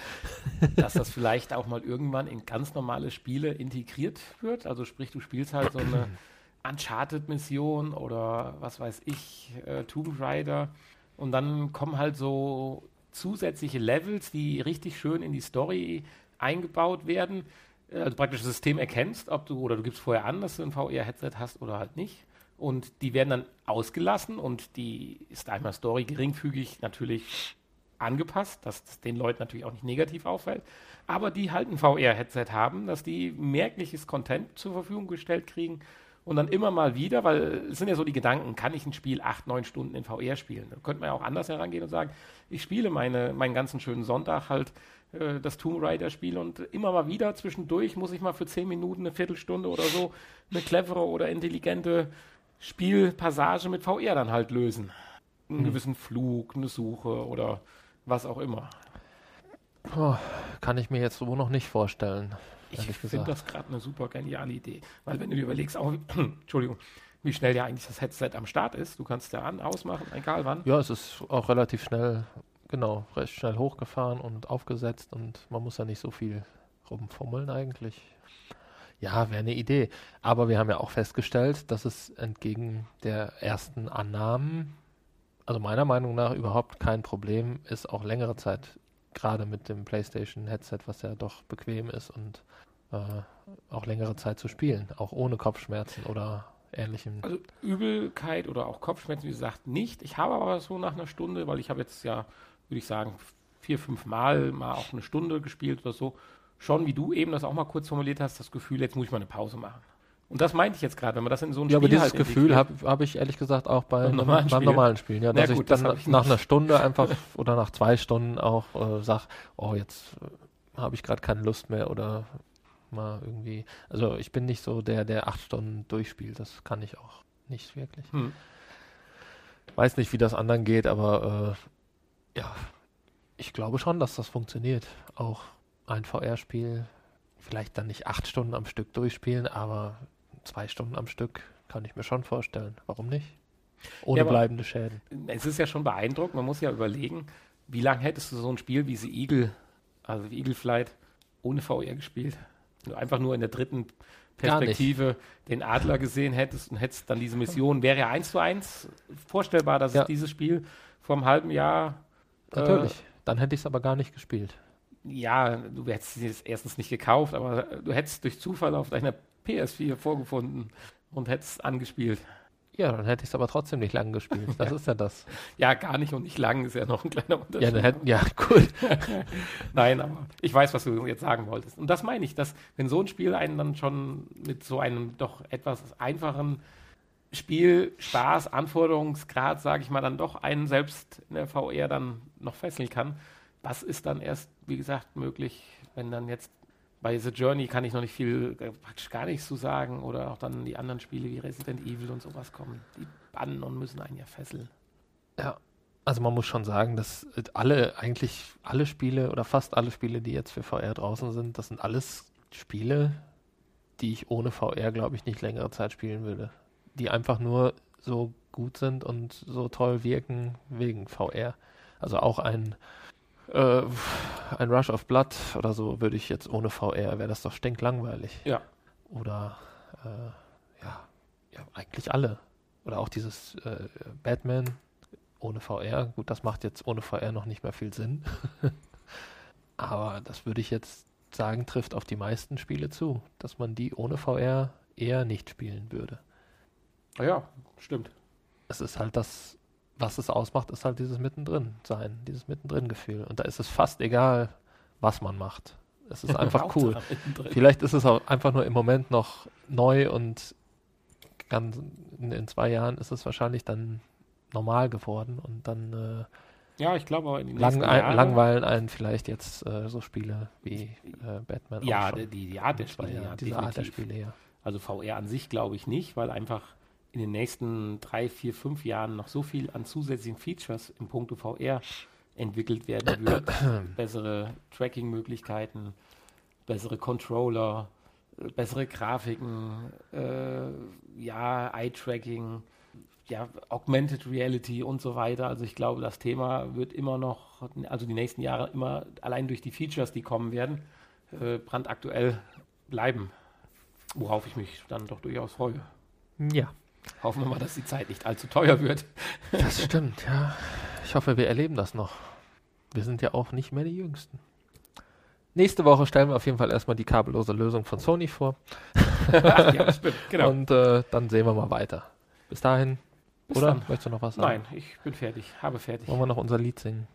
dass das vielleicht auch mal irgendwann in ganz normale Spiele integriert wird. Also sprich, du spielst halt so eine [CLEARS THROAT] Uncharted-Mission oder was weiß ich, äh, Tomb Raider und dann kommen halt so zusätzliche Levels, die richtig schön in die Story eingebaut werden. Äh, also praktisch das System erkennst, ob du oder du gibst vorher an, dass du ein VR-Headset hast oder halt nicht. Und die werden dann ausgelassen und die ist einmal Story geringfügig natürlich angepasst, dass das den Leuten natürlich auch nicht negativ auffällt, aber die halt ein VR-Headset haben, dass die merkliches Content zur Verfügung gestellt kriegen und dann immer mal wieder, weil es sind ja so die Gedanken, kann ich ein Spiel acht, neun Stunden in VR spielen? Da könnte man ja auch anders herangehen und sagen, ich spiele meine, meinen ganzen schönen Sonntag halt äh, das Tomb Raider-Spiel und immer mal wieder zwischendurch muss ich mal für zehn Minuten, eine Viertelstunde oder so eine clevere oder intelligente Spielpassage mit VR dann halt lösen. Einen mhm. gewissen Flug, eine Suche oder was auch immer. Oh, kann ich mir jetzt so noch nicht vorstellen. Ich finde das gerade eine super geniale Idee. Weil wenn du dir überlegst, auch, [CLEARS THROAT] Entschuldigung, wie schnell ja eigentlich das Headset am Start ist, du kannst ja an, ausmachen, egal wann. Ja, es ist auch relativ schnell, genau, recht schnell hochgefahren und aufgesetzt und man muss ja nicht so viel rumfummeln eigentlich. Ja, wäre eine Idee. Aber wir haben ja auch festgestellt, dass es entgegen der ersten Annahmen, also meiner Meinung nach überhaupt kein Problem ist, auch längere Zeit gerade mit dem PlayStation-Headset, was ja doch bequem ist und äh, auch längere Zeit zu spielen, auch ohne Kopfschmerzen oder ähnlichem. Also Übelkeit oder auch Kopfschmerzen, wie gesagt, nicht. Ich habe aber so nach einer Stunde, weil ich habe jetzt ja, würde ich sagen, vier, fünf Mal mal auch eine Stunde gespielt oder so, schon wie du eben das auch mal kurz formuliert hast, das Gefühl, jetzt muss ich mal eine Pause machen. Und das meinte ich jetzt gerade, wenn man das in so ein ja, Spiel Ja, aber dieses halt Gefühl habe hab ich ehrlich gesagt auch bei beim normalen, beim normalen Spielen. Ja, dass gut, ich dann das ich nach einer Stunde einfach [LAUGHS] oder nach zwei Stunden auch äh, sage, oh, jetzt äh, habe ich gerade keine Lust mehr oder mal irgendwie. Also ich bin nicht so der, der acht Stunden durchspielt. Das kann ich auch nicht wirklich. Hm. Weiß nicht, wie das anderen geht, aber äh, ja, ich glaube schon, dass das funktioniert. Auch ein VR-Spiel, vielleicht dann nicht acht Stunden am Stück durchspielen, aber zwei Stunden am Stück kann ich mir schon vorstellen. Warum nicht? Ohne ja, bleibende Schäden. Es ist ja schon beeindruckend. Man muss ja überlegen, wie lange hättest du so ein Spiel wie The Eagle, also wie Eagle Flight, ohne VR gespielt? Du einfach nur in der dritten Perspektive den Adler gesehen hättest und hättest dann diese Mission, wäre ja eins zu eins vorstellbar, dass ja. es dieses Spiel vor einem halben Jahr. Natürlich. Äh, dann hätte ich es aber gar nicht gespielt. Ja, du hättest es erstens nicht gekauft, aber du hättest durch Zufall auf deiner PS4 vorgefunden und hättest angespielt. Ja, dann hätte ich es aber trotzdem nicht lang gespielt. [LAUGHS] Das ja. ist ja das. Ja, gar nicht und nicht lang ist ja noch ein kleiner Unterschied. Ja, dann hätten, ja gut. [LAUGHS] Nein, aber ich weiß, was du jetzt sagen wolltest. Und das meine ich, dass wenn so ein Spiel einen dann schon mit so einem doch etwas einfachen Spiel, Spaß, Anforderungsgrad, sage ich mal, dann doch einen selbst in der VR dann noch fesseln kann, was ist dann erst, wie gesagt, möglich, wenn dann jetzt bei The Journey kann ich noch nicht viel, äh, praktisch gar nichts zu sagen. Oder auch dann die anderen Spiele wie Resident Evil und sowas kommen. Die bannen und müssen einen ja fesseln. Ja, also man muss schon sagen, dass alle, eigentlich alle Spiele oder fast alle Spiele, die jetzt für VR draußen sind, das sind alles Spiele, die ich ohne VR, glaube ich, nicht längere Zeit spielen würde. Die einfach nur so gut sind und so toll wirken wegen VR. Also auch ein äh, ein Rush of Blood oder so würde ich jetzt ohne VR, wäre das doch stinklangweilig. Ja. Oder äh, ja, ja, eigentlich alle. Oder auch dieses äh, Batman ohne VR. Gut, das macht jetzt ohne VR noch nicht mehr viel Sinn. [LAUGHS] Aber das würde ich jetzt sagen, trifft auf die meisten Spiele zu, dass man die ohne VR eher nicht spielen würde. Ja, stimmt. Es ist halt das was es ausmacht, ist halt dieses mittendrin sein, dieses mittendrin Gefühl. Und da ist es fast egal, was man macht. Es ist [LAUGHS] einfach cool. Vielleicht ist es auch einfach nur im Moment noch neu und ganz in, in, zwei Jahren ist es wahrscheinlich dann normal geworden und dann äh, ja, ich glaube in den lang, ein, langweilen einen vielleicht jetzt äh, so Spiele wie äh, Batman. Ja, die, die Art der Spiele, ja, diese Art der Spiele, ja. Also VR an sich glaube ich nicht, weil einfach in den nächsten drei, vier, fünf Jahren noch so viel an zusätzlichen Features im Punkt VR entwickelt werden wird. [CLEARS THROAT] bessere Tracking-Möglichkeiten, bessere Controller, bessere Grafiken, äh, ja, Eye-Tracking, ja, Augmented Reality und so weiter. Also ich glaube, das Thema wird immer noch, also die nächsten Jahre immer allein durch die Features, die kommen werden, äh, brandaktuell bleiben. Worauf ich mich dann doch durchaus freue. Ja. Hoffen wir mal, dass die Zeit nicht allzu teuer wird. Das stimmt, ja. Ich hoffe, wir erleben das noch. Wir sind ja auch nicht mehr die Jüngsten. Nächste Woche stellen wir auf jeden Fall erstmal die kabellose Lösung von Sony vor. [LAUGHS] ja, stimmt, genau. Und äh, dann sehen wir mal weiter. Bis dahin. Bis Oder? Dann. Möchtest du noch was sagen? Nein, ich bin fertig. Habe fertig. Wollen wir noch unser Lied singen?